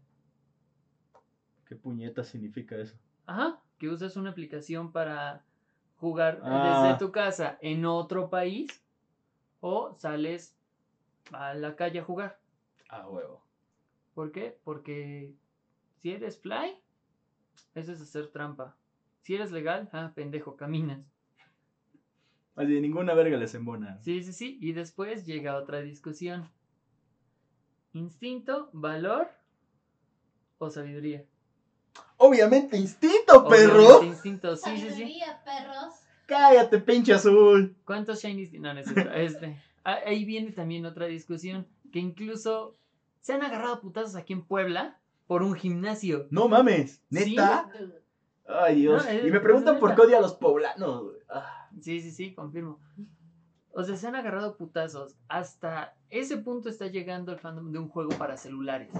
¿Qué puñeta significa eso? Ajá, que usas una aplicación para jugar Ah. desde tu casa en otro país o sales a la calle a jugar. Ah, huevo. ¿Por qué? Porque si eres fly, eso es hacer trampa. Si eres legal, ah, pendejo, caminas. Así, ninguna verga les embona. Sí, sí, sí. Y después llega otra discusión. Instinto, valor o sabiduría. Obviamente, instinto, perro. Obviamente, instinto, sí, sí, sí. Sabiduría, perros. Cállate, pinche azul. ¿Cuántos shinies? No, no es cierto. Este, ah, ahí viene también otra discusión. Que incluso se han agarrado a putazos aquí en Puebla por un gimnasio. No mames. ¿Neta? Ay, Dios. No, y me preguntan por qué odio a los poblanos, güey. Ah. Sí, sí, sí, confirmo. O sea, se han agarrado putazos. Hasta ese punto está llegando el fandom de un juego para celulares.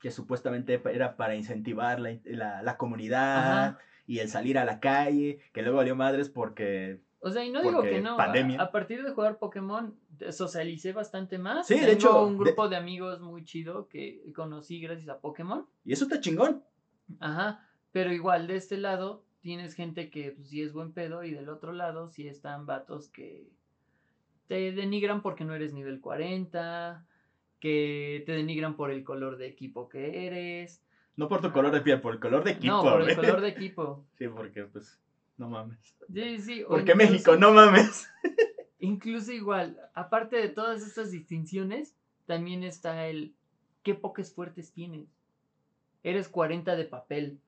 Que supuestamente era para incentivar la, la- la comunidad Ajá. y el salir a la calle. Que luego valió madres porque. O sea, y no digo que no. pandemia. A, a partir de jugar Pokémon, socialicé bastante más. Sí, de hecho, un grupo de amigos muy chido que conocí gracias a Pokémon. Y eso está chingón. Ajá, pero igual de este lado tienes gente que pues, sí es buen pedo y del otro lado sí están vatos que te denigran porque no eres nivel 40, que te denigran por el color de equipo que eres. No por tu color de piel, por el color de equipo, no, por el color de equipo. Sí, porque, pues, no mames. Sí, sí. Porque incluso- México, no mames. Incluso igual, aparte de todas estas distinciones, también está el qué pokés fuertes tienes. Eres 40 de papel.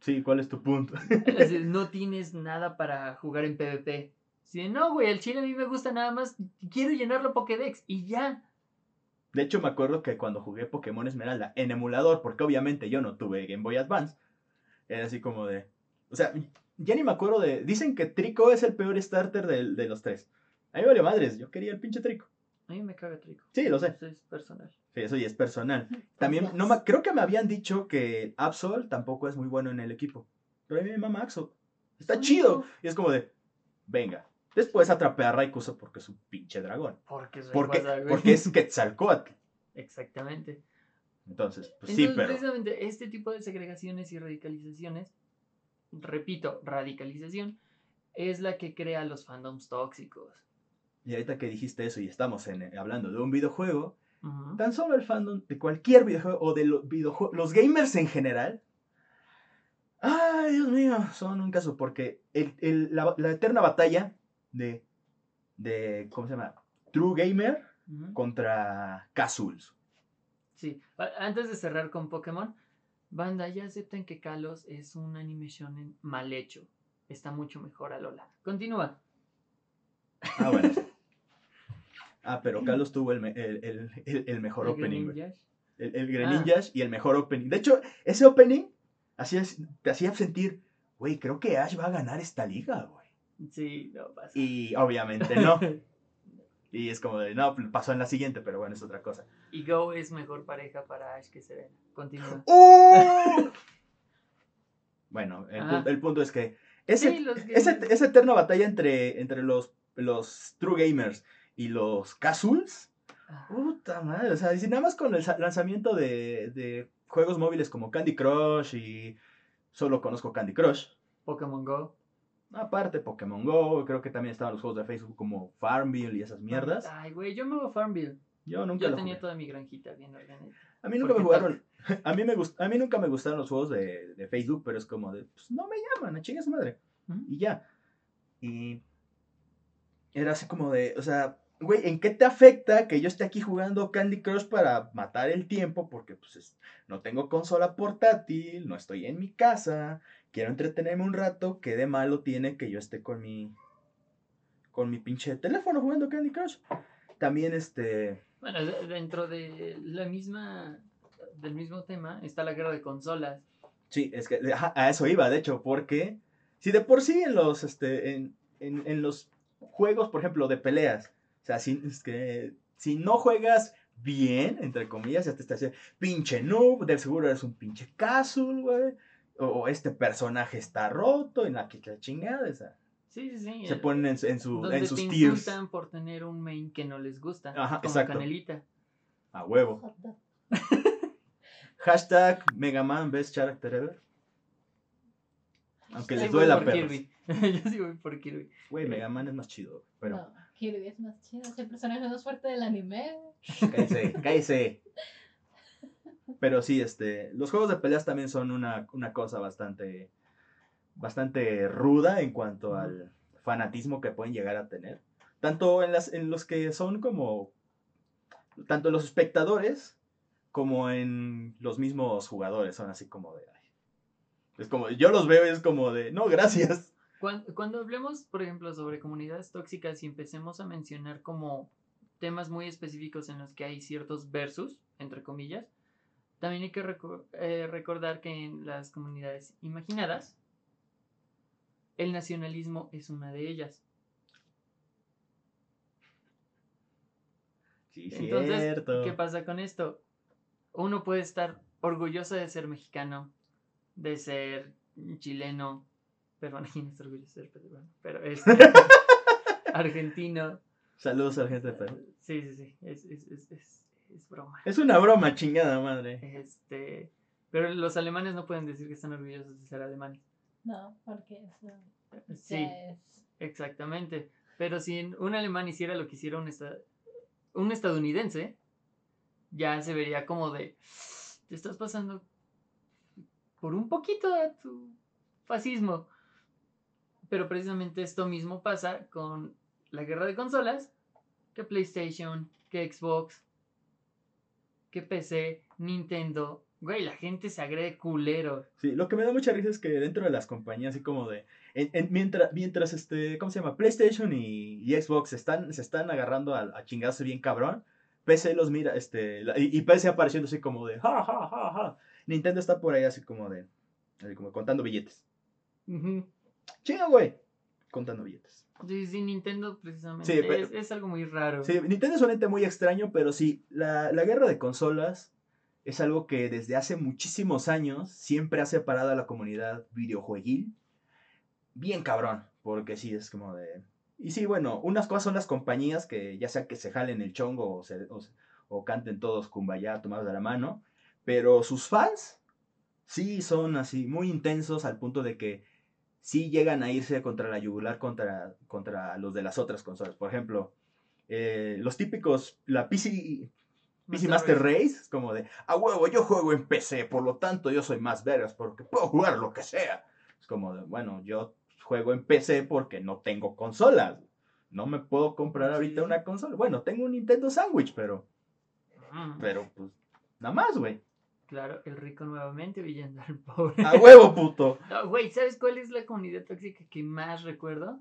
Sí, ¿cuál es tu punto? No tienes nada para jugar en PvP. Si no, güey, el chile a mí me gusta nada más. Quiero llenarlo Pokédex y ya. De hecho, me acuerdo que cuando jugué Pokémon Esmeralda en emulador, porque obviamente yo no tuve Game Boy Advance, era así como de. O sea, ya ni me acuerdo de. Dicen que Trico es el peor starter de, de los tres. A mí me vale madres, yo quería el pinche Trico. A mí me caga Trico. Sí, lo sé. Eso es personal. Sí, eso ya es personal. También, no me- creo que me habían dicho que Absol tampoco es muy bueno en el equipo. Pero a mí me mama Axo. Está Ah. chido. Y es como de, venga. Después atrapé a Raykusa porque es un pinche dragón. Porque es Porque, porque es Quetzalcoatl. Exactamente. Entonces, pues Entonces, sí, pero. precisamente este tipo de segregaciones y radicalizaciones, repito, radicalización, es la que crea los fandoms tóxicos. Y ahorita que dijiste eso y estamos en- hablando de un videojuego, tan solo el fandom de cualquier videojuego o de los videojuegos, los gamers en general. Ay, Dios mío, son un caso porque el- el- la, la eterna batalla de, de, ¿cómo se llama? True Gamer contra Casuls. Sí, antes de cerrar con Pokémon, banda, ya acepten que Kalos es un anime shonen mal hecho. Está mucho mejor a Lola. Continúa. Ah, bueno. Ah, pero Carlos tuvo el, me- el- el- mejor opening. Greninjash. El, el Ah. Y el mejor opening. De hecho, ese opening hacía, te hacía sentir, güey, creo que Ash va a ganar esta liga, güey. Sí, no pasa. Y obviamente no. Y es como de, no, pasó en la siguiente, pero bueno, es otra cosa. Y Go es mejor pareja para Ash que Serena. Continúa. ¡Uh! bueno, el, Ajá. pu- el punto es que ese, Sí, los ese- esa eterna batalla entre, entre los, los True Gamers y los Casuls Ah, Puta madre, o sea, y si nada más con el lanzamiento de, de juegos móviles como Candy Crush y solo conozco Candy Crush. Pokémon Go. Aparte, Pokémon Go, creo que también estaban los juegos de Facebook como Farmville y esas mierdas. Ay, güey, yo me hago Farmville. Yo nunca Yo tenía jugué. toda mi granjita bien organizada. A mí nunca me jugaron. A mí, me gust- a mí nunca me gustaron los juegos de, de Facebook, pero es como de, pues no me llaman, a chinga su madre. Y ya. Y era así como de, o sea, güey, ¿en qué te afecta que yo esté aquí jugando Candy Crush para matar el tiempo? Porque pues es- no tengo consola portátil, no estoy en mi casa, quiero entretenerme un rato, ¿qué de malo tiene que yo esté con mi con mi pinche teléfono jugando Candy Crush? También este Bueno, de- dentro de la misma del mismo tema está la guerra de consolas. Sí, es que a eso iba, de hecho, porque si de por sí en los, este, en, en, los juegos, por ejemplo, de peleas, o sea, si, es que, si no juegas bien, entre comillas, ya te está diciendo, pinche noob, de seguro eres un pinche casual, güey, o, este personaje está roto, en la que chingada, o sea, Sí, sí, sí. se el- ponen en, su- en, su, donde en sus te tiers, insultan por tener un main que no les gusta. Ajá, como exacto. Canelita. a huevo. Hashtag Megaman Best Character Ever. Aunque les duela, por perros. Kirby. Yo sí voy por Kirby. Güey, Megaman es más chido, pero... No, Kirby es más chido, es el personaje más fuerte del anime. Cállese, cállese. Pero sí, este, los juegos de peleas también son una, una cosa bastante, bastante ruda en cuanto al fanatismo que pueden llegar a tener. Tanto en, las, en los que son como, tanto los espectadores como en los mismos jugadores. Son así como de, ay. es como, yo los veo y es como de, no, gracias. Cuando, cuando hablemos, por ejemplo, sobre comunidades tóxicas y empecemos a mencionar como temas muy específicos en los que hay ciertos versus, entre comillas, también hay que eh, recordar que en las comunidades imaginadas, el nacionalismo es una de ellas. Sí, Entonces, cierto. ¿qué pasa con esto? Uno puede estar orgulloso de ser mexicano, de ser chileno, peruano, ¿quién está orgulloso de ser peruano? Pero es argentino. Saludos a la gente de Perú. Sí, sí, sí, es, es, es, es, es broma. Es una broma, chingada madre. Este, pero los alemanes no pueden decir que están orgullosos de ser alemanes. No, porque eso Sí, ya es. exactamente. Pero si un alemán hiciera lo que hiciera un, esta- un estadounidense, ya se vería como de, te estás pasando por un poquito de tu fascismo. Pero precisamente esto mismo pasa con la guerra de consolas, que PlayStation, que Xbox, que PC, Nintendo. Güey, la gente se agrede culero. Sí, lo que me da mucha risa es que dentro de las compañías, así como de. en- en- mientras, mientras este. ¿Cómo se llama? PlayStation y, y Xbox están, se están agarrando a, a chingarse bien cabrón. PC los mira, este. la- y, y PC apareciendo así como de. Ja, ja, ja, ja. Nintendo está por ahí así como de. Así como contando billetes. Ujú. Chinga, güey. Contando billetes. Sí, sí, Nintendo precisamente Sí, pero- es, es algo muy raro. Sí, Nintendo es un ente muy extraño, pero sí, la, la guerra de consolas es algo que desde hace muchísimos años siempre ha separado a la comunidad videojueguil. Bien cabrón, porque sí, es como de... Y sí, bueno, unas cosas son las compañías que ya sea que se jalen el chongo o, se- o, canten todos kumbaya tomados de la mano, pero sus fans sí son así muy intensos al punto de que sí llegan a irse contra la yugular contra, contra los de las otras consolas. Por ejemplo, eh, los típicos, la PC, PC Master Race, es como de, a huevo, yo juego en PC, por lo tanto yo soy más vergas porque puedo jugar lo que sea. Es como de, bueno, yo juego en PC porque no tengo consolas. No me puedo comprar ahorita sí. una consola. Bueno, tengo un Nintendo Sandwich, pero, Mm, pero pues, nada más, güey. Claro, el rico nuevamente huyendo al pobre. A huevo, puto. No, Güey, ¿sabes cuál es la comunidad tóxica que más recuerdo?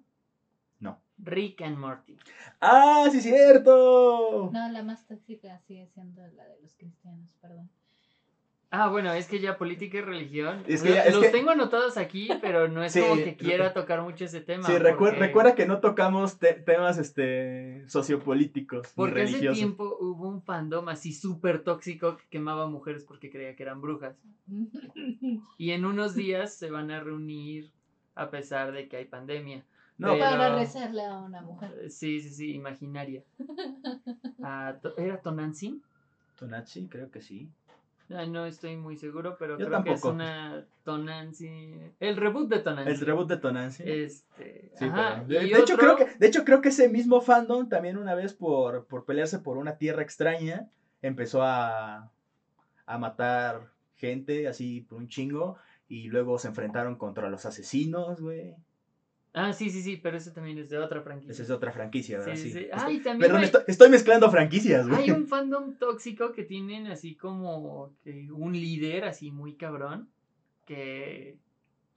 No. Rick and Morty. ¡Ah, sí, cierto! No, la más tóxica sigue siendo la de los cristianos, perdón. Ah, bueno, es que ya política y religión. Es que lo- ya- es los que- tengo anotados aquí, pero no es Sí, como que lo- quiera tocar mucho ese tema. Sí, recuer- porque- recuerda que no tocamos te- temas este, sociopolíticos ni Porque hace religiosos. tiempo hubo un fandom así súper tóxico que quemaba mujeres porque creía que eran brujas. Y en unos días se van a reunir a pesar de que hay pandemia. No, Pero- Para rezarle a una mujer. Eh, Sí, sí, sí, imaginaria. Ah, ¿Era Tonantzin? Tonachi, creo que sí. No estoy muy seguro, pero Yo creo que es una Tonantzin. El reboot de Tonantzin. El reboot de Tonantzin. Este. Sí, ajá, pero- de, de hecho, creo que, de hecho, creo que ese mismo fandom también una vez por, por pelearse por una tierra extraña empezó a, a matar gente así por un chingo y luego se enfrentaron contra los asesinos, güey. Ah, sí, sí, sí, pero ese también es de otra franquicia. Esa es otra franquicia, ¿verdad? Sí, Sí. sí. Estoy- Ah, y también Perdón, hay, estoy, estoy mezclando franquicias, güey. hay un fandom tóxico que tienen así como que un líder así muy cabrón que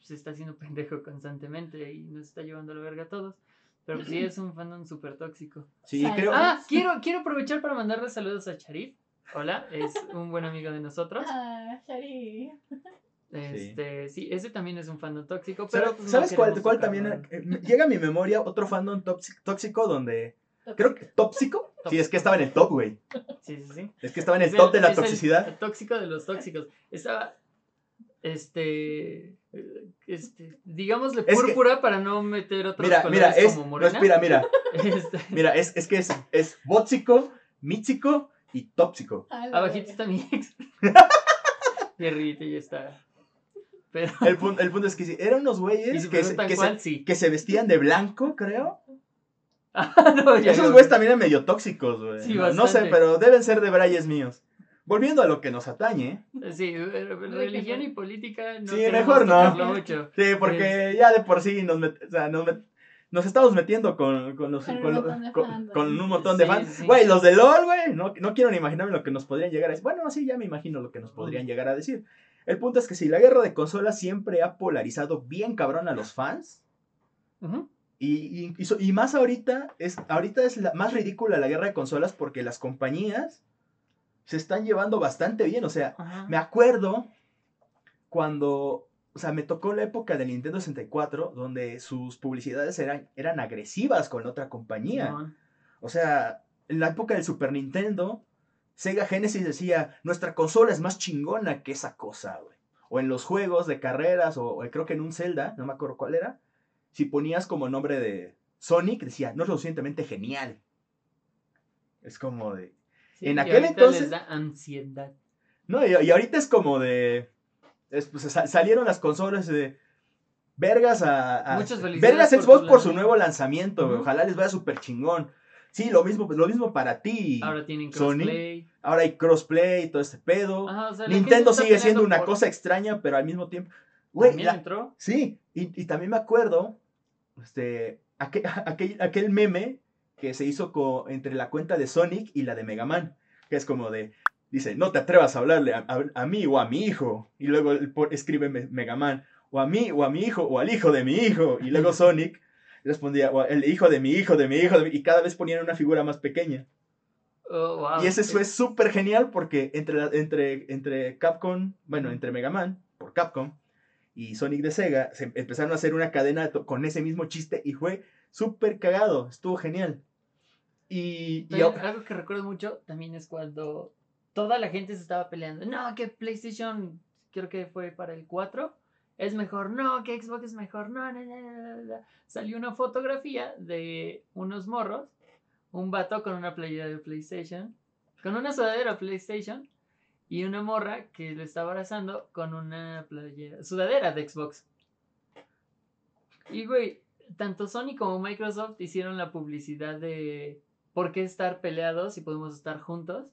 se está haciendo pendejo constantemente y nos está llevando a la verga a todos. Pero sí es un fandom súper tóxico. Sí, Sale. creo. Ah, quiero, quiero aprovechar para mandarle saludos a Sharif. Hola, es un buen amigo de nosotros. Ah, Shari. Este, sí, ese también es un fandom tóxico, ¿Sabes, pero pues, no ¿sabes cuál, cuál también? eh, llega a mi memoria otro fandom tóxico, tóxico donde. Creo que. ¿Tóxico? Sí, es que estaba en el top, güey. Sí, sí, sí. Es que estaba en el Es top de la es toxicidad. el tóxico de los tóxicos. Estaba, este, este, digámosle Es que- púrpura para no meter otros Mira, colores mira, es. como No, morena. espera, mira. Este, Mira, es, es que es, es bóxico, mítico y tóxico. Abajito está mi ex. y arribita ya está. Pero, El, pun- el punto es que sí, eran unos güeyes que, se, que, se, sí. que se vestían de blanco, creo. Ah, no, ya, Esos güeyes también eran medio tóxicos, güey. Sí, no, no sé, pero deben ser de brayes míos. Volviendo a lo que nos atañe. Sí, religión y política no Sí, mejor no. mucho. Sí, porque ya de por sí nos, met- o sea, nos, met- nos estamos metiendo con, con, los, Con un con, montón de con- fans, con güey. un montón de Sí, fans. sí. Güey, los de LOL, güey, no, no quiero ni imaginarme lo que nos podrían llegar a decir. Bueno, sí, ya me imagino lo que nos podrían llegar a decir. El punto es que si la guerra de consolas siempre ha polarizado bien cabrón a los fans. Y, y, y so- y más ahorita es, ahorita es la, más ridícula la guerra de consolas porque las compañías se están llevando bastante bien. O sea, me acuerdo cuando, o sea, me tocó la época del Nintendo 64 donde sus publicidades eran, eran agresivas con otra compañía. O sea, en la época del Super Nintendo, Sega Genesis decía, nuestra consola es más chingona que esa cosa, güey. O en los juegos de carreras, o, o creo que en un Zelda, no me acuerdo cuál era, si ponías como nombre de Sonic, decía, no es lo suficientemente genial. Es como de... Sí, En aquel entonces- les da ansiedad. No, y, y ahorita es como de... es, pues, sa- salieron las consolas de... Vergas a... a- Muchas felicidades vergas Xbox por su nuevo lanzamiento. Ujú. Ojalá les vaya súper chingón. Sí, lo mismo, lo mismo para ti. Ahora tienen Sony. crossplay. Ahora hay crossplay y todo este pedo. Ajá, o sea, la Nintendo sigue siendo una por- cosa extraña, pero al mismo tiempo. Güey, la- entró. sí, y, y también me acuerdo, este, aquel, aquel, aquel meme que se hizo co- entre la cuenta de Sonic y la de Mega Man, que es como de, dice, no te atrevas a hablarle a, a- a mí o a mi hijo, y luego escribe Me- Mega Man, o a mí o a mi hijo o al hijo de mi hijo, y luego Sonic respondía, "O el hijo de mi hijo, de mi hijo, de mi-", y cada vez ponían una figura más pequeña. Oh, wow. Y ese fue súper genial porque entre, la- entre, entre Capcom, bueno, entre Mega Man, por Capcom, y Sonic de Sega, se empezaron a hacer una cadena con ese mismo chiste y fue súper cagado, estuvo genial. Y, y algo que recuerdo mucho también es cuando toda la gente se estaba peleando. No, que PlayStation, creo que fue para el 4, es mejor. No, que Xbox es mejor. No. Salió una fotografía de unos morros, un vato con una playera de PlayStation, con una sudadera PlayStation y una morra que lo está abrazando con una playera, sudadera de Xbox. Y güey, tanto Sony como Microsoft hicieron la publicidad de por qué estar peleados si podemos estar juntos.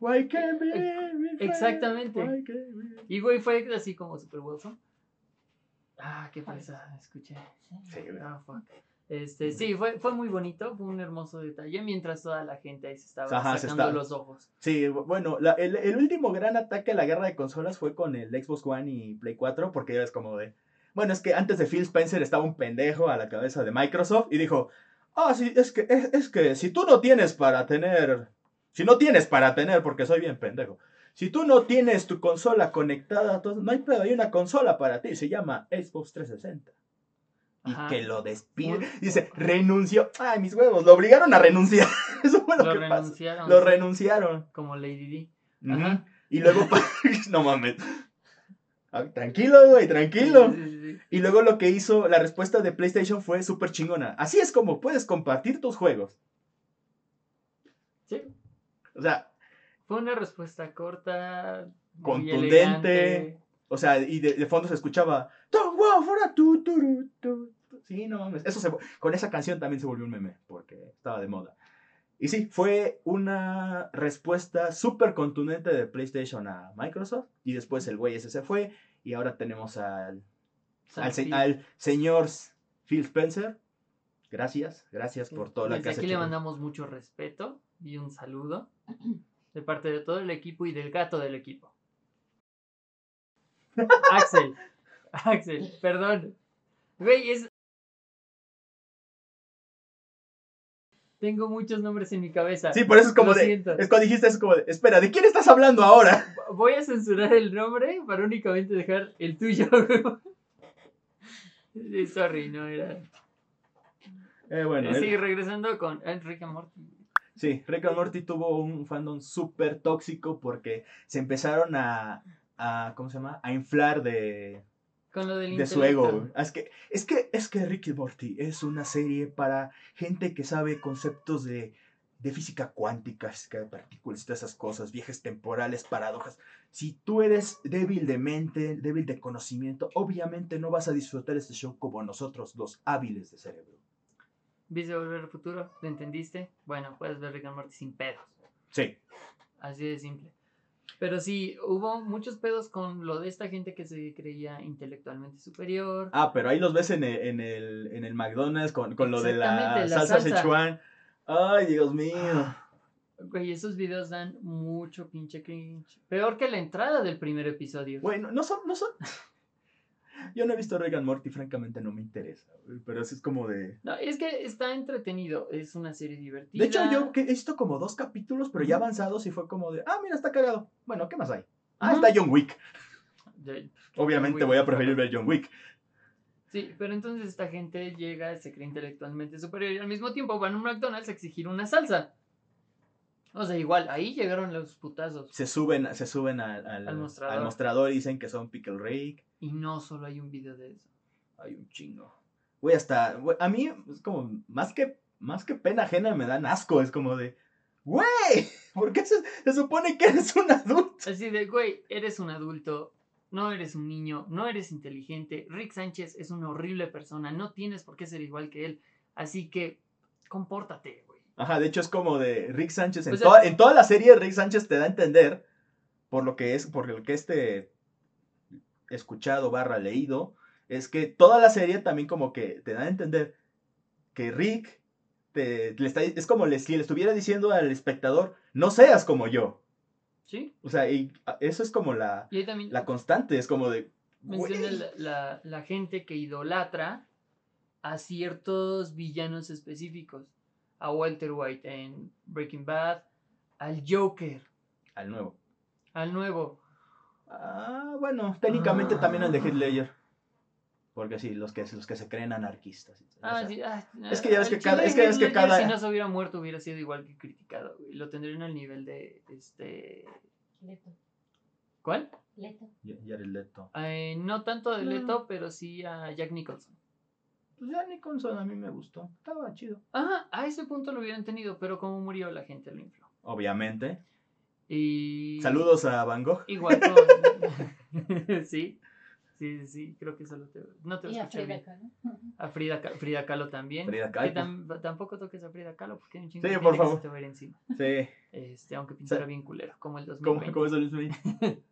Why can't we be friends? Exactamente. Why can't we- Y güey, fue así como super wholesome. Ah, qué pasa, escuché. Sí. Ah, fuck. Este, sí, fue, fue muy bonito, fue un hermoso detalle, mientras toda la gente ahí se estaba Ajá, se sacando los ojos. Sí, bueno, la- el, el último gran ataque a la guerra de consolas fue con el Xbox One y Play 4, porque ya ves como de... Bueno, es que antes de Phil Spencer estaba un pendejo a la cabeza de Microsoft y dijo, ah, sí, es que, es, es que si tú no tienes para tener, si no tienes para tener, porque soy bien pendejo, si tú no tienes tu consola conectada, no hay pedo, hay una consola para ti, se llama Xbox 360. Y Ajá. que lo despide. Dice, renunció. Ay, mis huevos, lo obligaron a renunciar. Eso fue lo, Lo que pasó. renunciaron. Lo sí, renunciaron. Como Lady D. Ajá. Y luego, no mames. Ah, tranquilo, güey, tranquilo. Sí, sí, sí. Y luego lo que hizo, la respuesta de PlayStation fue súper chingona. Así es como puedes compartir tus juegos. Sí, O sea, Fue una respuesta corta, Contundente. o sea, y de, de fondo se escuchaba. "Don't go for a tu, turu, tu". Sí, no mames. Eso se, con esa canción también se volvió un meme, porque estaba de moda. Y sí, fue una respuesta súper contundente de PlayStation a Microsoft. Y después el güey ese se fue. Y ahora tenemos al al, se- al señor Phil Spencer. Gracias, gracias por todo lo Desde que has aquí hecho. le mandamos mucho respeto y un saludo de parte de todo el equipo y del gato del equipo. Axel, Axel, perdón. Güey, es... Tengo muchos nombres en mi cabeza. Sí, por eso es como Lo de. siento. Es cuando dijiste eso, como de. Espera, ¿de quién estás hablando ahora? Voy a censurar el nombre para únicamente dejar el tuyo. Sorry, no era. Eh, bueno, sí, él- regresando con Enrique Morty. Sí, Rick and Morty tuvo un fandom súper tóxico porque se empezaron a. a ¿Cómo se llama? A inflar de, Con lo del de su ego. Es que, es que, es que Rick y Morty es una serie para gente que sabe conceptos de, de física cuántica, física de partículas todas esas cosas, viajes temporales, paradojas. Si tú eres débil de mente, débil de conocimiento, obviamente no vas a disfrutar este show como nosotros, los hábiles de cerebro. ¿Viste Volver al Futuro? ¿Lo entendiste? Bueno, puedes ver Rick and Morty sin pedos. Sí. Así de simple. Pero sí, hubo muchos pedos con lo de esta gente que se creía intelectualmente superior. Ah, pero ahí los ves en el, en el, en el McDonald's con, con lo de la la salsa salsa. Sichuan. Ay, Dios mío. Güey, esos videos dan mucho pinche cringe. Peor que la entrada del primer episodio. Bueno, no son, no son. Yo no he visto Rick and Morty, francamente no me interesa. Pero eso es como de. No, es que está entretenido. Es una serie divertida. De hecho, yo que he visto como dos capítulos, pero ya avanzados y fue como de. Ah, mira, está cagado. Bueno, ¿qué más hay? Ah, está John Wick. De- Obviamente Wick, voy a preferir ver John Wick. Sí, pero entonces esta gente llega, se cree intelectualmente superior y al mismo tiempo van a un McDonald's a exigir una salsa. O sea, igual, ahí llegaron los putazos. Se suben, se suben al, al, Al mostrador. al mostrador y dicen que son Pickle Rick. Y no solo hay un video de eso. Hay un chingo. Güey, hasta. güey, a mí es como. Más que, más que pena ajena me dan asco. Es como de. Güey, ¿por qué se, se supone que eres un adulto? Así de, güey, eres un adulto, no eres un niño, no eres inteligente. Rick Sánchez es una horrible persona, no tienes por qué ser igual que él. Así que, compórtate. Ajá, de hecho es como de Rick Sánchez. En, O sea- toda, en toda la serie, Rick Sánchez te da a entender, por lo que es, por lo que este escuchado barra leído, es que toda la serie también como que te da a entender que Rick te, le está, es como le- si le estuviera diciendo al espectador, no seas como yo. ¿Sí? O sea, y eso es como la, Y ahí también la constante, es como de... menciona la- la gente que idolatra a ciertos villanos específicos. A Walter White en Breaking Bad, al Joker, Al nuevo. al nuevo. Ah, bueno, técnicamente Ah. también el de Heath Ledger. Porque sí, los que, los que se creen anarquistas. Ah, O sea, sí, ah, es que ya ves al que cada- es que ya ves que cada- Si no se hubiera muerto, hubiera sido igual que criticado. güey. Lo tendrían al nivel de. este Leto. ¿Cuál? Leto. Ya- Jared Leto. Eh, no tanto de No. Leto, pero sí a Jack Nicholson. Pues ya Nicholson a mí me gustó. Estaba chido. Ajá, a ese punto lo hubieran tenido, pero como murió, la gente lo infló. Obviamente. Y. Saludos a Van Gogh. Igual con. sí, sí, sí, sí, creo que solo te. No te Y a escuché Frida bien. Kahlo. A Frida, Frida Kahlo también. Frida Que Kahlo. tam- tampoco toques a Frida Kahlo porque hay un chingo Sí, de por que favor. se te va a ir encima. Sí. Este, aunque pintara Sa- bien culero, como el ¿Cómo, 2020. cómo es el Luis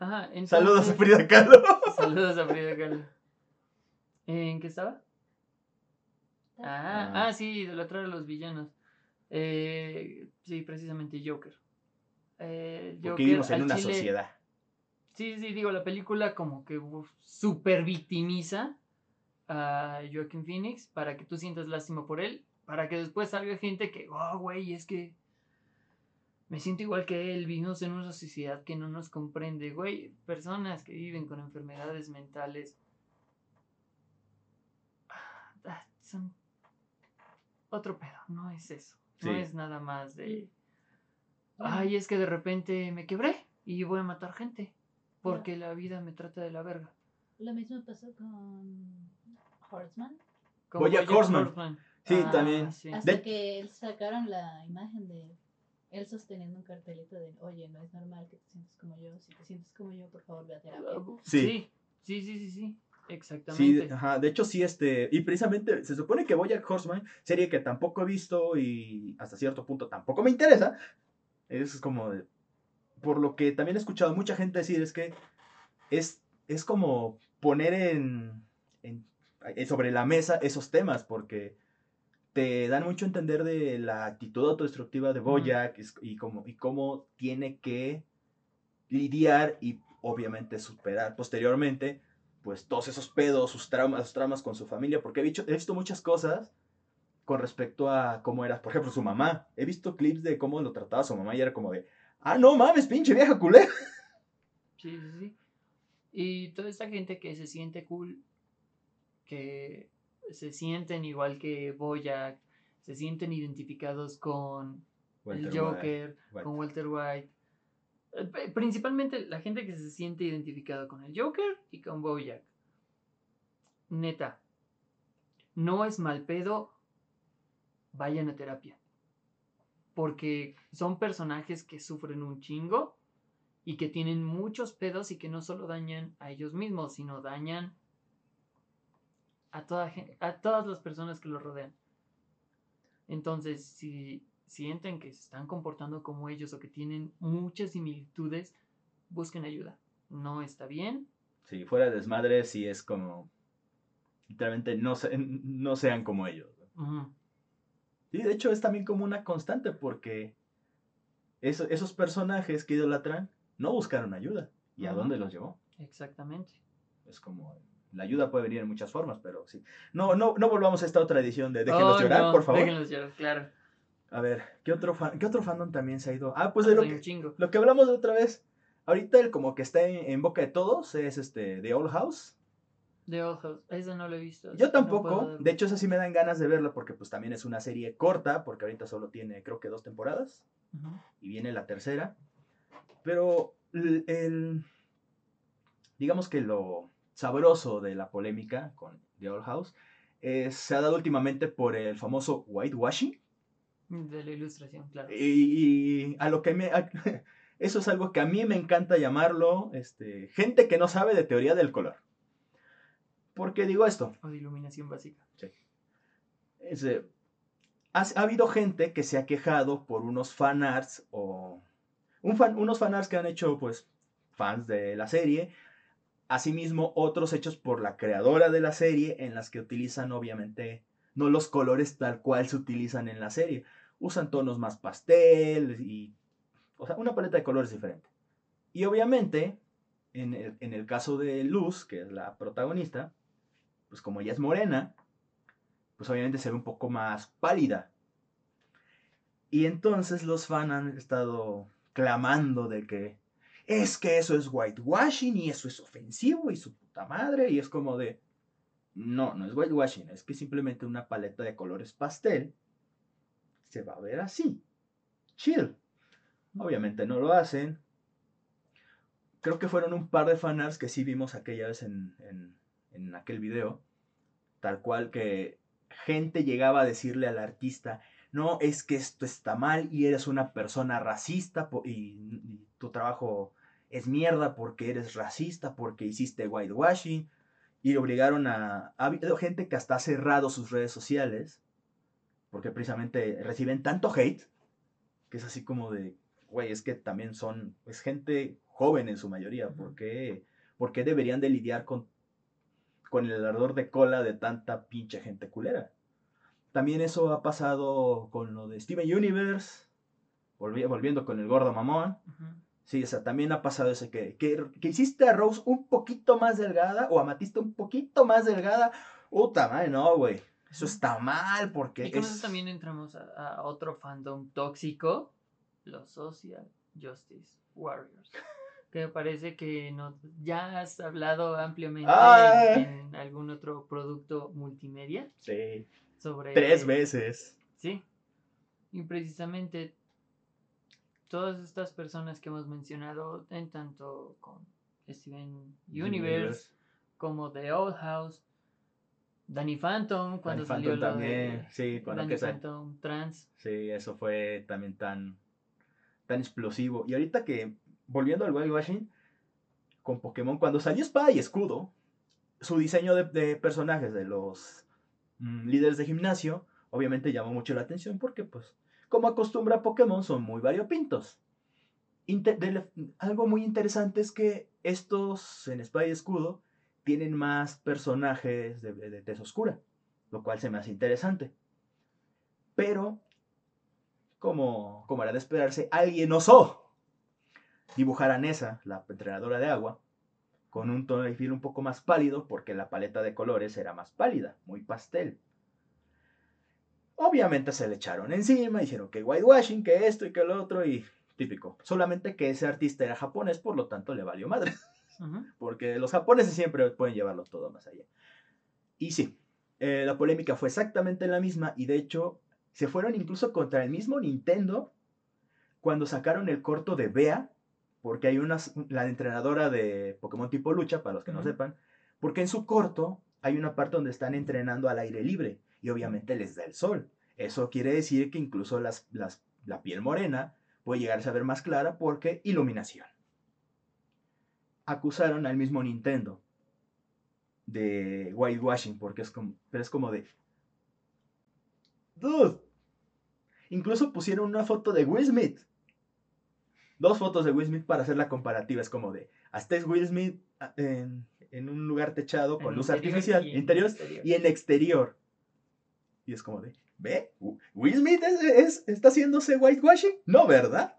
Ajá, entonces, Saludos a Frida Kahlo. Saludos a Frida Kahlo. ¿En qué estaba? Ah, Ah. ah, sí, idolatrar a los villanos. Eh, sí, precisamente Joker. Eh, Porque Joker vivimos en una chile- sociedad. Sí, sí, digo, la película como que uf, super victimiza a Joaquin Phoenix para que tú sientas lástima por él, para que después salga gente que, oh, güey, es que me siento igual que él, vivimos en una sociedad que no nos comprende, güey, personas que viven con enfermedades mentales ah, son otro pedo, no es eso, no Sí. es nada más de, ay, es que de repente me quebré y voy a matar gente. porque la vida me trata de la verga. Lo mismo pasó con Horseman. Como Bojack Bojack Horseman. Sí, Ah, también. sí. Hasta De- que sacaron la imagen de él sosteniendo un cartelito de, oye, no es normal que te sientas como yo. Si te sientes como yo, por favor, ve a terapia. Sí. Sí, sí, sí, sí, Sí, exactamente. ajá, de hecho sí, este, y precisamente se supone que Bojack Horseman, serie que tampoco he visto y hasta cierto punto tampoco me interesa, es como, de- por lo que también he escuchado mucha gente decir, es que es, es como poner en, en- eh, sobre la mesa esos temas, porque te dan mucho a entender de la actitud autodestructiva de Bojack es- y, cómo, y cómo tiene que lidiar y obviamente superar posteriormente pues todos esos pedos, sus traumas, sus traumas con su familia, porque he visto, he visto muchas cosas con respecto a cómo era, por ejemplo, su mamá. He visto clips de cómo lo trataba su mamá y era como de, ah, no mames, pinche vieja culera. Sí, sí, sí. Y toda esta gente que se siente cool, que se sienten igual que Boyack, se sienten identificados con el Joker, White. con Walter White. Eh, Principalmente la gente que se siente identificado con el Joker y con Bojack. Neta, no es mal pedo, vayan a terapia. Porque son personajes que sufren un chingo y que tienen muchos pedos y que no solo dañan a ellos mismos, sino dañan a, toda, a todas las personas que los rodean. Entonces, si sienten que se están comportando como ellos o que tienen muchas similitudes, busquen ayuda. No está bien. Sí, fuera de desmadre, sí es como, literalmente, no, se- no sean como ellos. Sí, de hecho es también como una constante porque eso- esos personajes que idolatran no buscaron ayuda. ¿Y a dónde los llevó? Exactamente. Es como, la ayuda puede venir en muchas formas, pero sí. No, no, no volvamos a esta otra edición de Déjenos Oh, llorar, no, por favor. Déjenlos llorar, claro. A ver, ¿qué otro, fan- ¿qué otro fandom también se ha ido? Ah, pues de lo que, chingo. lo que hablamos de otra vez. Ahorita el como que está en, en boca de todos es este The Old House. The Old House. Esa no lo he visto. Yo no tampoco. dar- de hecho, esa sí me dan ganas de verla porque pues también es una serie corta, porque ahorita solo tiene creo que dos temporadas Ujú. y viene la tercera. Pero el, el- digamos que lo sabroso de la polémica con The Old House eh, se ha dado últimamente por el famoso whitewashing. De la ilustración, claro. Y, y a lo que me... a- eso es algo que a mí me encanta llamarlo este, gente que no sabe de teoría del color. ¿Por qué digo esto? O de iluminación básica. Es, eh, ha, ha habido gente que se ha quejado por unos fanarts o un fan- unos fanarts que han hecho pues fans de la serie, asimismo otros hechos por la creadora de la serie en las que utilizan obviamente no los colores tal cual se utilizan en la serie, usan tonos más pastel y o sea, una paleta de colores diferente. Y obviamente en el, en el caso de Luz, que es la protagonista, pues como ella es morena, pues obviamente se ve un poco más pálida. Y entonces los fans han estado clamando de que es que eso es whitewashing y eso es ofensivo y su puta madre. Y es como de, no, no es whitewashing, es que simplemente una paleta de colores pastel se va a ver así. Chill. Obviamente no lo hacen. Creo que fueron un par de fanarts que sí vimos aquella vez en, en, en aquel video. Tal cual que gente llegaba a decirle al artista, no, es que esto está mal y eres una persona racista y, y tu trabajo es mierda porque eres racista, porque hiciste whitewashing. Y le obligaron a... Ha habido gente que hasta ha cerrado sus redes sociales porque precisamente reciben tanto hate que es así como de, güey, es que también son, es gente joven en su mayoría, ¿por qué, por qué deberían de lidiar con, con el ardor de cola de tanta pinche gente culera? También eso ha pasado con lo de Steven Universe, volvi- volviendo con el gordo mamón. Ujú. Sí, o sea, también ha pasado eso que, que, que hiciste a Rose un poquito más delgada o a Matista un poquito más delgada. Puta madre, no, güey. Eso está mal porque Y con es... eso también entramos a, a otro fandom tóxico, los Social Justice Warriors. Que me parece que no, ya has hablado ampliamente en, en algún otro producto multimedia Sí, sobre... tres veces. Sí. Y precisamente todas estas personas que hemos mencionado, en tanto con Steven Universe, como The Old House, Danny Phantom, cuando Danny salió Phantom también, de sí, cuando Danny que Phantom Trans. Sí, eso fue también tan, tan explosivo. Y ahorita que, volviendo al whitewashing, con Pokémon, cuando salió Espada y Escudo, su diseño de, de personajes de los mm, líderes de gimnasio, obviamente llamó mucho la atención porque, pues, como acostumbra Pokémon, son muy variopintos. De- algo muy interesante es que estos en Espada y Escudo tienen más personajes de, tez oscura, lo cual se me hace interesante. Pero como, como era de esperarse, alguien osó dibujar a Nessa, la entrenadora de agua, con un tono de piel un poco más pálido porque la paleta de colores era más pálida, muy pastel. Obviamente se le echaron encima, hicieron que whitewashing, que esto y que lo otro, y típico. Solamente que ese artista era japonés, por lo tanto le valió madre. Porque los japoneses siempre pueden llevarlo todo más allá. Y sí, eh, la polémica fue exactamente la misma y de hecho se fueron incluso contra el mismo Nintendo cuando sacaron el corto de Bea, porque hay una, la entrenadora de Pokémon tipo lucha, para los que no sepan, porque en su corto hay una parte donde están entrenando al aire libre y obviamente les da el sol. Eso quiere decir que incluso las, las- la piel morena puede llegarse a ver más clara porque iluminación acusaron al mismo Nintendo de whitewashing, porque es como, pero es como de... Dude. Incluso pusieron una foto de Will Smith. Dos fotos de Will Smith para hacer la comparativa. Es como de, hasta es Will Smith ah, en, en un lugar techado con En luz artificial, y en interior, exterior. y en exterior. Y es como de, ¿ve? ¿Will Smith es, es- está haciéndose whitewashing? No, ¿verdad?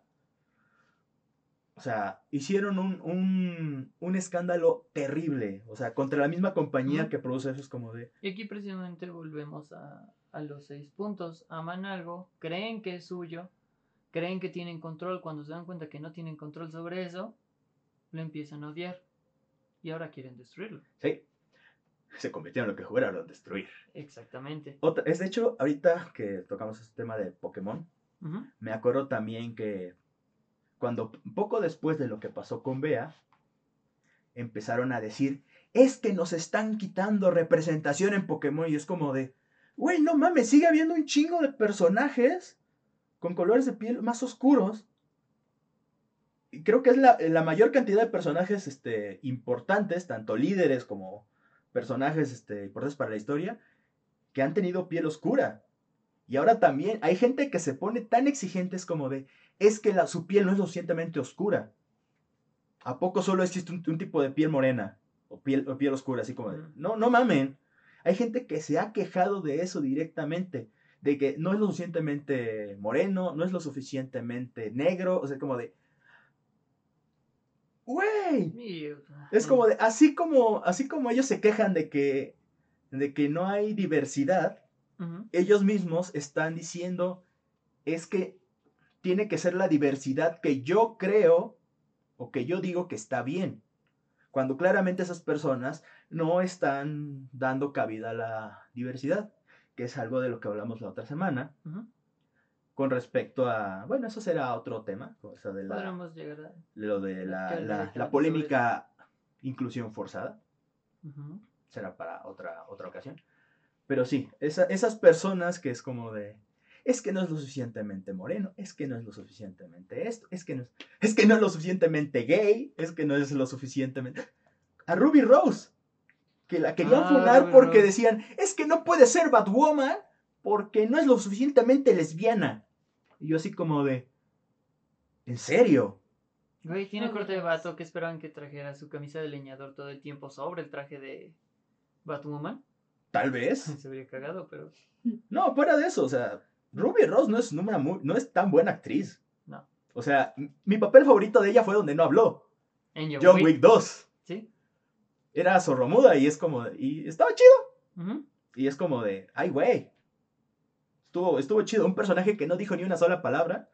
O sea, hicieron un, un, un escándalo terrible. O sea, contra la misma compañía que produce eso es como de... Y aquí precisamente volvemos a, a los seis puntos. Aman algo, creen que es suyo, creen que tienen control. Cuando se dan cuenta que no tienen control sobre eso, lo empiezan a odiar. Y ahora quieren destruirlo. Sí, se convirtieron en lo que jugaron, destruir. Exactamente. Otra, es de hecho, ahorita que tocamos este tema de Pokémon, me acuerdo también que cuando poco después de lo que pasó con Bea, empezaron a decir, es que nos están quitando representación en Pokémon y es como de, güey, no mames, sigue habiendo un chingo de personajes con colores de piel más oscuros. Y creo que es la, mayor cantidad de personajes este, importantes, tanto líderes como personajes este, importantes para la historia, que han tenido piel oscura. Y ahora también hay gente que se pone tan exigentes como de, es que la, su piel no es lo suficientemente oscura. ¿A poco solo existe un, un tipo de piel morena? O piel, o piel oscura, así como de, no, no mamen. Hay gente que se ha quejado de eso directamente, de que no es lo suficientemente moreno, no es lo suficientemente negro, o sea, como de, güey, es como de, así como, así como ellos se quejan de que, de que no hay diversidad, ellos mismos están diciendo es que tiene que ser la diversidad que yo creo o que yo digo que está bien. Cuando claramente esas personas no están dando cabida a la diversidad, que es algo de lo que hablamos la otra semana con respecto a, bueno, eso será otro tema, o sea, de la, Podremos llegar a... lo de la, la- polémica inclusión forzada será para otra, otra ocasión. Pero sí, esa- esas personas que es como de, es que no es lo suficientemente moreno, es que no es lo suficientemente esto, es que no es, es que no es lo suficientemente gay, es que no es lo suficientemente... A Ruby Rose, que la querían Ah, funar Ruby porque Rose. decían, es que no puede ser Batwoman porque no es lo suficientemente lesbiana. Y yo así como de, ¿en serio? Güey, tiene corte de vato que esperaban que trajera su camisa de leñador todo el tiempo sobre el traje de Batwoman. Tal vez. Se habría cagado, pero No, fuera de eso, o sea, Ruby Rose no es, una muy- no es tan buena actriz. No. O sea, mi papel favorito de ella fue donde no habló. en John, John Wick, Wick 2. ¿sí? Era sorromuda y es como, de- y estaba chido. Y es como de, ay, güey. Estuvo, estuvo chido. Un personaje que no dijo ni una sola palabra.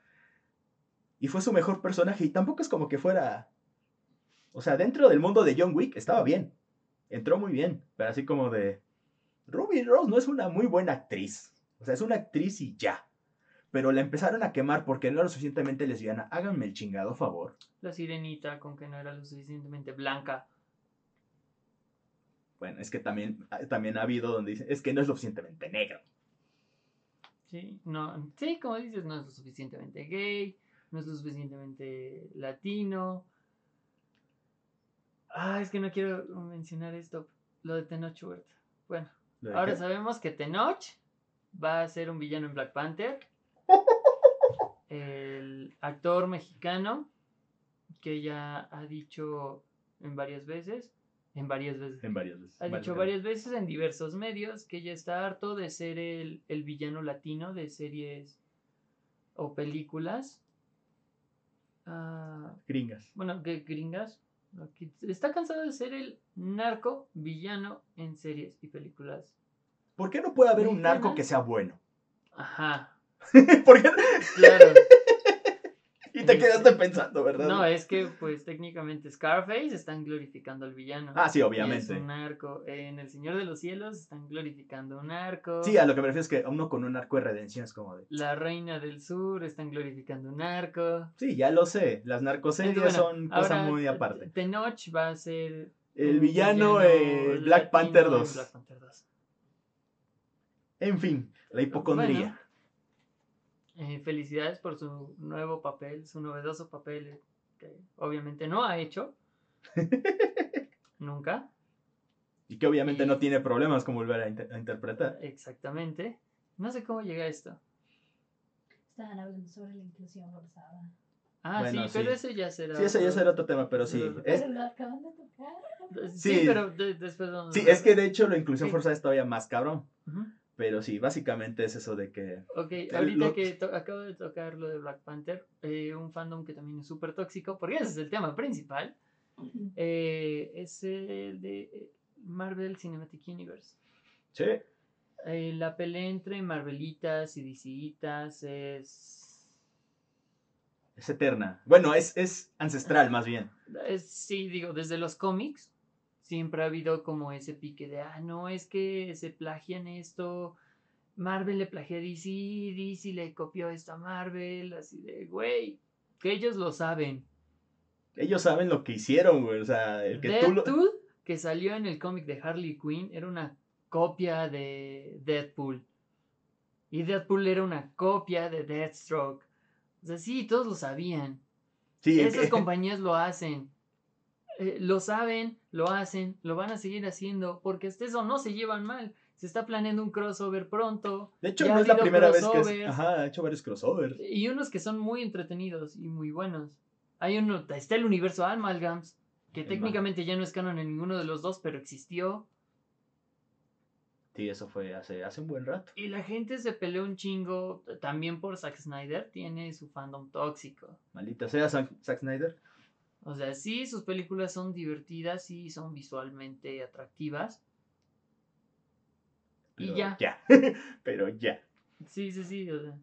Y fue su mejor personaje. Y tampoco es como que fuera... O sea, dentro del mundo de John Wick estaba bien. Entró muy bien. Pero así como de... Ruby Rose no es una muy buena actriz. O sea, es una actriz y ya. pero la empezaron a quemar porque no era lo suficientemente lesbiana. Háganme el chingado favor. La sirenita con que no era lo suficientemente blanca. Bueno, es que también, también ha habido donde dicen, es que no es lo suficientemente negro. Sí, no, sí, como dices, no es lo suficientemente gay, no es lo suficientemente latino. Ah, es que no quiero mencionar esto, lo de Tenoch Huerta. Bueno, ¿Lo de ahora qué? sabemos que Tenoch va a ser un villano en Black Panther. El actor mexicano que ya ha dicho en varias veces, en varias veces, En varias veces. ha dicho varias veces en diversos medios que ya está harto de ser el, el villano latino de series o películas. ah, Gringas. bueno, que gringas. Está cansado de ser el narco villano en series y películas. ¿Por qué no puede haber un narco que sea bueno? Ajá, ¿Por qué? claro. Y te quedaste pensando, ¿verdad? No, es que pues técnicamente Scarface están glorificando al villano. Ah, sí, Es obviamente. un narco. En El Señor de los Cielos están glorificando un narco. Sí, a lo que me refiero es que uno con un arco de redención es como de... La Reina del Sur están glorificando un narco. Sí, ya lo sé. Las narcoseries Bueno, son cosa ahora, muy aparte. Tenoch va a ser El villano, villano eh, Black Panther en 2. Black Panther 2. En fin, la hipocondría. Eh, felicidades por su nuevo papel, su novedoso papel, eh, que obviamente no ha hecho. Nunca. Y que obviamente Y- no tiene problemas con volver a, inter- a interpretar. Exactamente. No sé cómo llega a esto. Estaban hablando sobre la inclusión forzada. Ah, Bueno, sí, pero sí. ese ya será. Sí, ese ya otro- será otro tema, pero sí. Pero- Es, lo acaban de tocar. Sí, Sí. pero de- después vamos sí, a- es que de hecho la inclusión Sí. forzada es todavía más cabrón. Ujú. Pero sí, básicamente es eso de que... Ok, ahorita lo- que acabo de tocar lo de Black Panther, eh, un fandom que también es súper tóxico, porque ese es el tema principal, eh, es el de Marvel Cinematic Universe. Sí, Eh, la pelea entre Marvelitas y DCitas es, es eterna. Bueno, es, es ancestral más bien. es- Sí, digo, desde los cómics siempre ha habido como ese pique de, ah, no, es que se plagian esto, Marvel le plagia a DC, DC le copió esto a Marvel, así de, güey, que ellos lo saben. Ellos saben lo que hicieron, güey. O sea, el que tú lo... Que salió en el cómic de Harley Quinn, era una copia de Deadpool. Y Deadpool era una copia de Deathstroke. O sea, sí, todos lo sabían. Sí, Esas que- compañías lo hacen. Eh, lo saben, lo hacen, lo van a seguir haciendo, porque hasta eso no se llevan mal. Se está planeando un crossover pronto. De hecho, no es la primera vez que es... Ajá, ha hecho varios crossovers. Y unos que son muy entretenidos y muy buenos. Hay uno, está el universo Amalgams, que El técnicamente ya no es canon en ninguno de los dos, pero existió. Sí, eso fue hace, hace un buen rato. Y la gente se peleó un chingo también por Zack Snyder, tiene su fandom tóxico. Maldita sea Zack Zack Snyder. O sea, sí, sus películas son divertidas y son visualmente atractivas. Y ya. Ya. pero ya. Sí, sí, sí. o sea,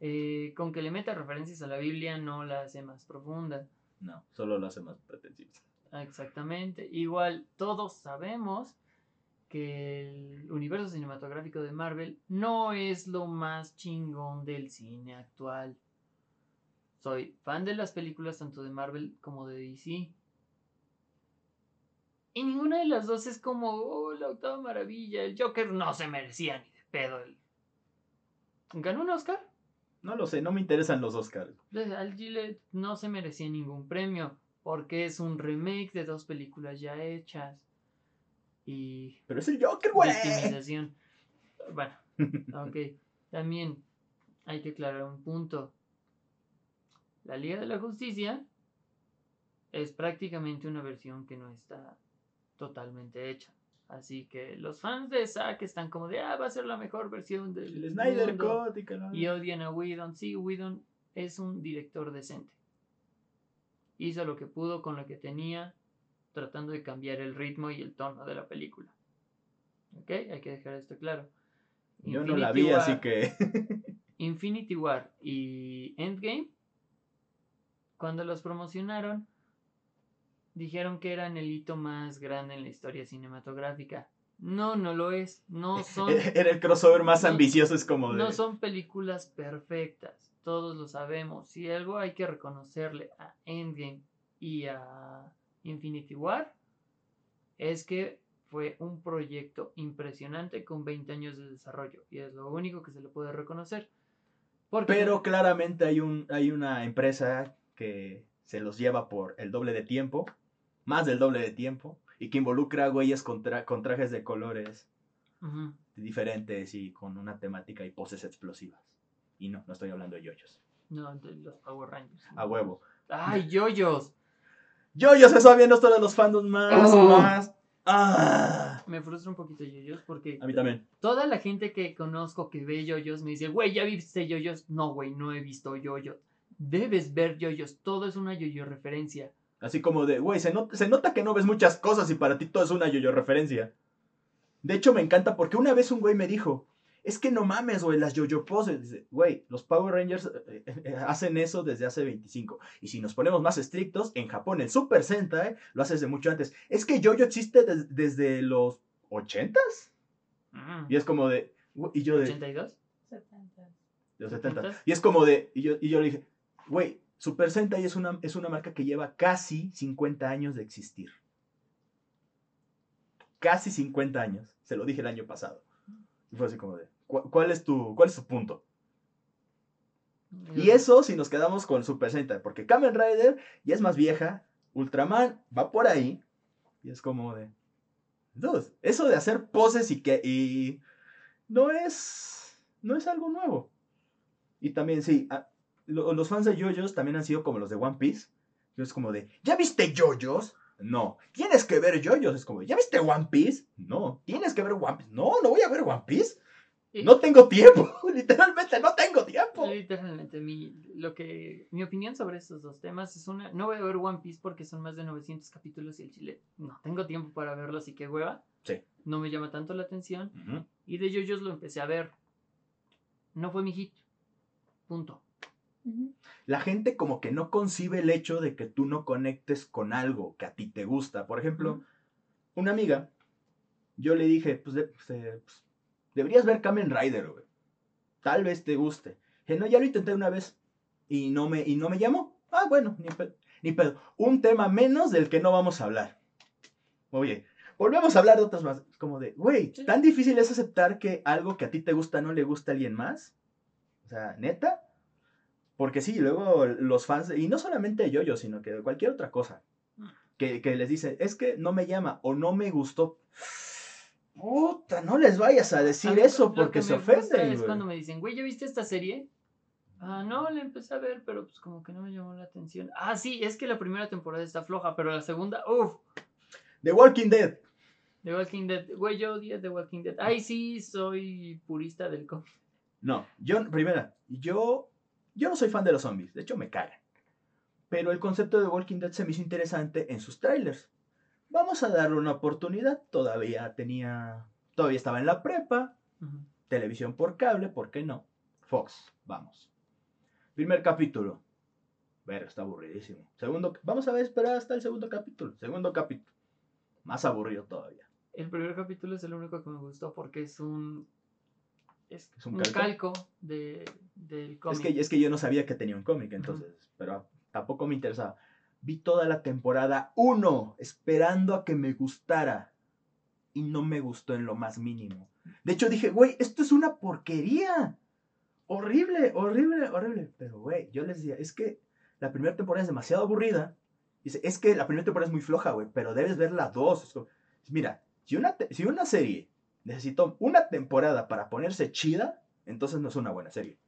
eh, con que le meta referencias a la Biblia no la hace más profunda. No, solo lo hace más pretencioso. Ah, Exactamente. Igual todos sabemos que el universo cinematográfico de Marvel no es lo más chingón del cine actual. Soy fan de las películas tanto de Marvel como de DC. Y ninguna de las dos es como, oh, la octava maravilla. El Joker no se merecía ni de pedo. el- ¿Ganó un Oscar? No lo sé, no me interesan los Oscars. Al Gillette no se merecía ningún premio porque es un remake de dos películas ya hechas y Pero es el Joker, güey. Bueno, ok. También hay que aclarar un punto. La Liga de la Justicia es prácticamente una versión que no está totalmente hecha. Así que los fans de Zack están como de, ah, va a ser la mejor versión del El Snyder mundo". Cut y y odian a Whedon. Sí, Whedon es un director decente. Hizo lo que pudo con lo que tenía, tratando de cambiar el ritmo y el tono de la película. ¿Ok? Hay que dejar esto claro. Yo no la vi, War- así que. Infinity War y Endgame, cuando los promocionaron, dijeron que eran el hito más grande en la historia cinematográfica. No, no lo es. No son. Era el crossover más no- ambicioso, es como de... No son películas perfectas, todos lo sabemos. Si algo hay que reconocerle a Endgame y a Infinity War, es que fue un proyecto impresionante con 20 años de desarrollo. Y es lo único que se le puede reconocer. Porque Pero claramente hay, un, hay una empresa que se los lleva por el doble de tiempo, más del doble de tiempo, y que involucra a güeyes con, tra- con trajes de colores Ujú. diferentes y con una temática y poses explosivas. Y no, no estoy hablando de yoyos. No, de los Power Rangers. A huevo. ¡Ay, yoyos! Yoyos, eso viendo todos los fandoms más, Oh. más. ¡Ah! Me frustra un poquito yoyos porque A mí también. toda la gente que conozco que ve yoyos me dice, güey, ¿ya viste yoyos? No, güey, no he visto yoyos. Debes ver yoyos, todo es una yoyo referencia. Así como de, güey, se, not- se nota que no ves muchas cosas y para ti todo es una yoyo referencia. De hecho, me encanta porque una vez un güey me dijo, es que no mames, güey, las yoyo poses. Dice, Güey, los Power Rangers eh, eh, eh, hacen eso desde hace 25. Y si nos ponemos más estrictos, en Japón el Super Sentai lo hace desde mucho antes. Es que yoyo existe des- desde los 80s. Mm. Y es como de, y yo de, ¿82? 70. de los 70. ¿70s? Y es como de, y yo, y yo le dije, güey, Super Sentai es una, es una marca que lleva casi 50 años de existir. Casi 50 años. Se lo dije el año pasado. Y fue así como de, "¿Cu- ¿cuál es tu, cuál es tu punto? Y eso si nos quedamos con Super Sentai, porque Kamen Rider ya es más vieja, Ultraman va por ahí, y es como de, dude, eso de hacer poses y que, y no es, no es algo nuevo. Y también, sí, lo- los fans de JoJo's también han sido como los de One Piece, que es como de, ¿ya viste JoJo's? No, tienes que ver JoJo's, es como, ¿ya viste One Piece? No, tienes que ver One Piece. No, no voy a ver One Piece. No tengo tiempo, literalmente no tengo tiempo. Literalmente, mi, lo que, mi opinión sobre estos dos temas es una, no voy a ver One Piece porque son más de 900 capítulos y el chile, no tengo tiempo para verlo, así que hueva. Sí. No me llama tanto la atención. Y de JoJo's lo empecé a ver. No fue mi hit. Punto. La gente como que no concibe el hecho de que tú no conectes con algo que a ti te gusta. Por ejemplo, una amiga, yo le dije, pues, de- pues, eh, pues, deberías ver Kamen Rider, güey. Tal vez te guste. Dije, no, ya lo intenté una vez y no me, y no me llamó. Ah, bueno, ni pedo, ni pedo. Un tema menos del que no vamos a hablar. Oye, volvemos a hablar de otras más. Como de, güey. ¿tan difícil es aceptar que algo que a ti te gusta no le gusta a alguien más? O sea, neta. Porque sí, luego los fans, y no solamente yo, yo, sino que de cualquier otra cosa, que, que les dice, es que no me llama o no me gustó. Puta, no les vayas a decir A mí eso porque que se ofenden. Es cuando me dicen, güey, ¿ya viste esta serie? Ah, no, la empecé a ver, pero pues como que no me llamó la atención. Ah, sí, es que la primera temporada está floja, pero la segunda, uff, The Walking Dead. The Walking Dead. Güey, yo odié The Walking Dead. Ay, sí, soy purista del cómic. No, yo, primera, yo, yo no soy fan de los zombies, de hecho me cagan. Pero el concepto de Walking Dead se me hizo interesante en sus trailers. Vamos a darle una oportunidad, todavía tenía, todavía estaba en la prepa, televisión por cable, ¿por qué no? Fox, vamos. Primer capítulo. Ver, está aburridísimo. Segundo, vamos a ver, esperar hasta el segundo capítulo. Segundo capítulo. Más aburrido todavía. El primer capítulo es el único que me gustó porque es un. Es, ¿Es un un calco? calco, de, del Es cómic. que, es que yo no sabía que tenía un cómic, entonces, pero tampoco me interesaba. Vi toda la temporada 1 esperando a que me gustara y no me gustó en lo más mínimo. De hecho dije, güey, esto es una porquería. Horrible, horrible, horrible. Pero, güey, yo les decía, es que la primera temporada es demasiado aburrida. Dice, es que la primera temporada es muy floja, güey, pero debes ver la dos. Es Mira, si una, si una serie necesitó una temporada para ponerse chida, entonces no es una buena serie.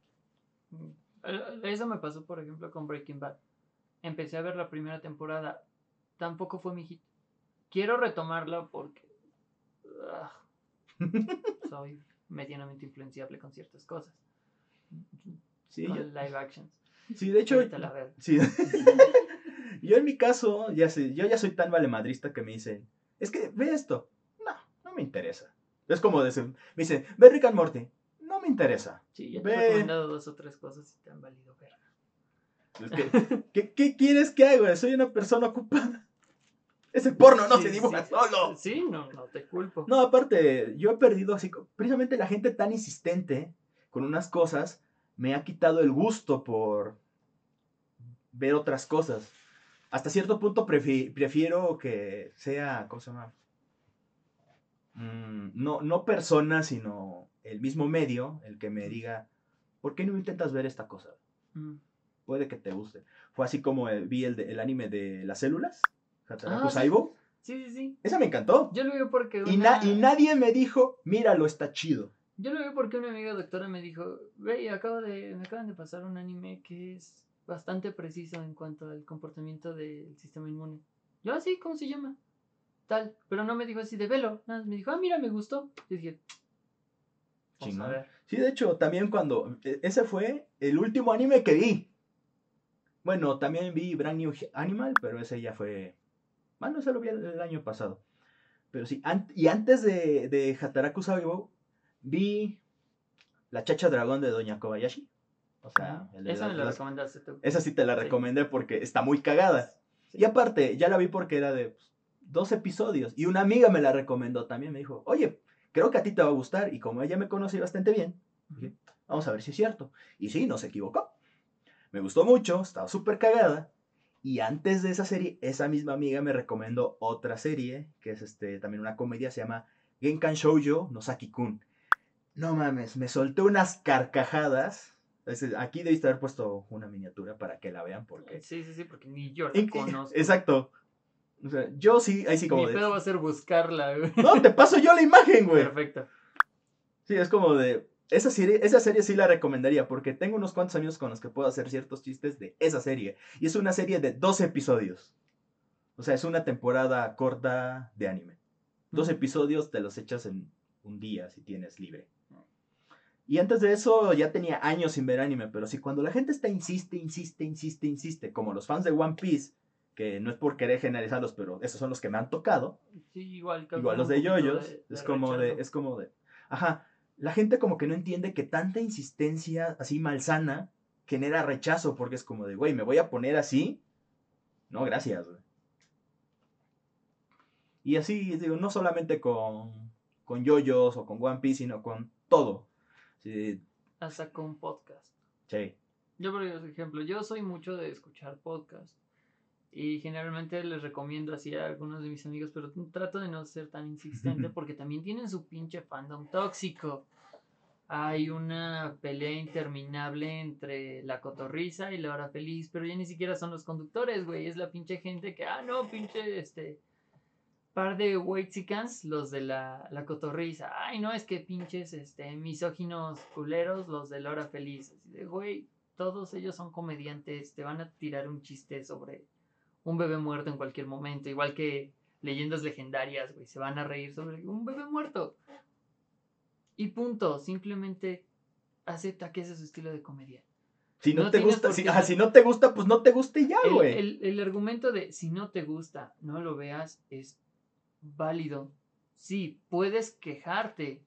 Mm. Eh, Eso me pasó, por ejemplo, con Breaking Bad. Empecé a ver la primera temporada. Tampoco fue mi hit. Quiero retomarla porque. soy medianamente influenciable con ciertas cosas. Sí, Con yo- live actions. sí, de hecho, la. Sí. yo en mi caso, ya sé, yo ya soy tan valemadrista que me dicen, es que ve esto. No, no me interesa. Es como decir, me dicen, ve Rick and Morty. No me interesa. Sí, ya te he recomendado dos o tres cosas y te han valido verga. Es que, ¿qué, qué quieres que haga? Soy una persona ocupada. Ese porno no Sí, se dibuja sí, solo. Sí, no, no te culpo. No, aparte, yo he perdido así, precisamente la gente tan insistente con unas cosas me ha quitado el gusto por ver otras cosas. Hasta cierto punto prefi- prefiero que sea, ¿cómo se llama? Mm, no, no persona, sino el mismo medio el que me diga, ¿por qué no intentas ver esta cosa? Mm. Puede que te guste. Fue así como eh, vi el, de- el anime de las células, Hataraku Ah. Saibo. Sí, sí, sí. Ese me encantó. Yo lo vi porque Y, una... na- y nadie me dijo, míralo, está chido. Yo lo vi porque una amiga doctora me dijo, ve, acabo de, me acaban de pasar un anime que es bastante preciso en cuanto al comportamiento del sistema inmune. Yo así, ¿cómo se llama? Tal, pero no me dijo así de velo, nada, más me dijo, ah, mira, me gustó. Y dije, Chingón. Sí, de hecho, también cuando. e- Ese fue el último anime que vi. Bueno, también vi Brand New Animal, pero ese ya fue. Bueno, ese lo vi el, el año pasado. Pero sí, an- y antes de, de Hataraku Saibo, vi La Chacha Dragón de Doña Kobayashi. O sea, el de Esa me las- la recomendaste tú. esa sí te la Sí. recomendé porque está muy cagada. Sí. Y aparte, ya la vi porque era de pues, dos episodios. Y una amiga me la recomendó también. Me dijo, oye, creo que a ti te va a gustar. Y como ella me conoce bastante bien, vamos a ver si es cierto. Y sí, no se equivocó. Me gustó mucho, estaba súper cagada. Y antes de esa serie, esa misma amiga me recomendó otra serie, que es este, también una comedia, se llama Genkan Shoujo no Saki-kun. No mames, me solté unas carcajadas. Aquí debiste haber puesto una miniatura para que la vean, porque... Sí, sí, sí, porque ni yo la conozco. Exacto. O sea, yo sí, ahí sí como Mi de... pedo va a ser buscarla, güey. No, te paso yo la imagen, güey. Perfecto. Sí, es como de. Esa serie, esa serie sí la recomendaría porque tengo unos cuantos años con los que puedo hacer ciertos chistes de esa serie. Y es una serie de 12 episodios. O sea, es una temporada corta de anime. Dos episodios te los echas en un día si tienes libre. Y antes de eso ya tenía años sin ver anime, pero sí, cuando la gente está insiste, insiste, insiste, insiste, como los fans de One Piece, que no es por querer generalizarlos, pero esos son los que me han tocado, Sí, igual. Igual los de yoyos, de- es como de, es como de, ajá, la gente como que no entiende que tanta insistencia así malsana genera rechazo, porque es como de, güey, me voy a poner así, no, gracias, güey. Y así, digo, no solamente con, con yoyos o con One Piece, sino con todo. Sí, Hasta con podcast. sí. Yo, por ejemplo, yo soy mucho de escuchar podcast. Y generalmente les recomiendo así a algunos de mis amigos, pero trato de no ser tan insistente porque también tienen su pinche fandom tóxico. Hay una pelea interminable entre la cotorriza y la hora feliz, pero ya ni siquiera son los conductores, güey. Es la pinche gente que, ah, no, pinche, este, par de whitexicans, los de la, la cotorriza. Ay, no, es que pinches, este, misóginos culeros, los de la hora feliz. Así de, güey, todos ellos son comediantes, te van a tirar un chiste sobre un bebé muerto en cualquier momento, igual que leyendas legendarias, güey, se van a reír sobre un bebé muerto. Y punto, simplemente acepta que ese es su estilo de comedia. Si no, No te gusta, por si, no te gusta, pues no te guste ya, El, güey. el- el argumento de si no te gusta, no lo veas, es válido. Sí, puedes quejarte,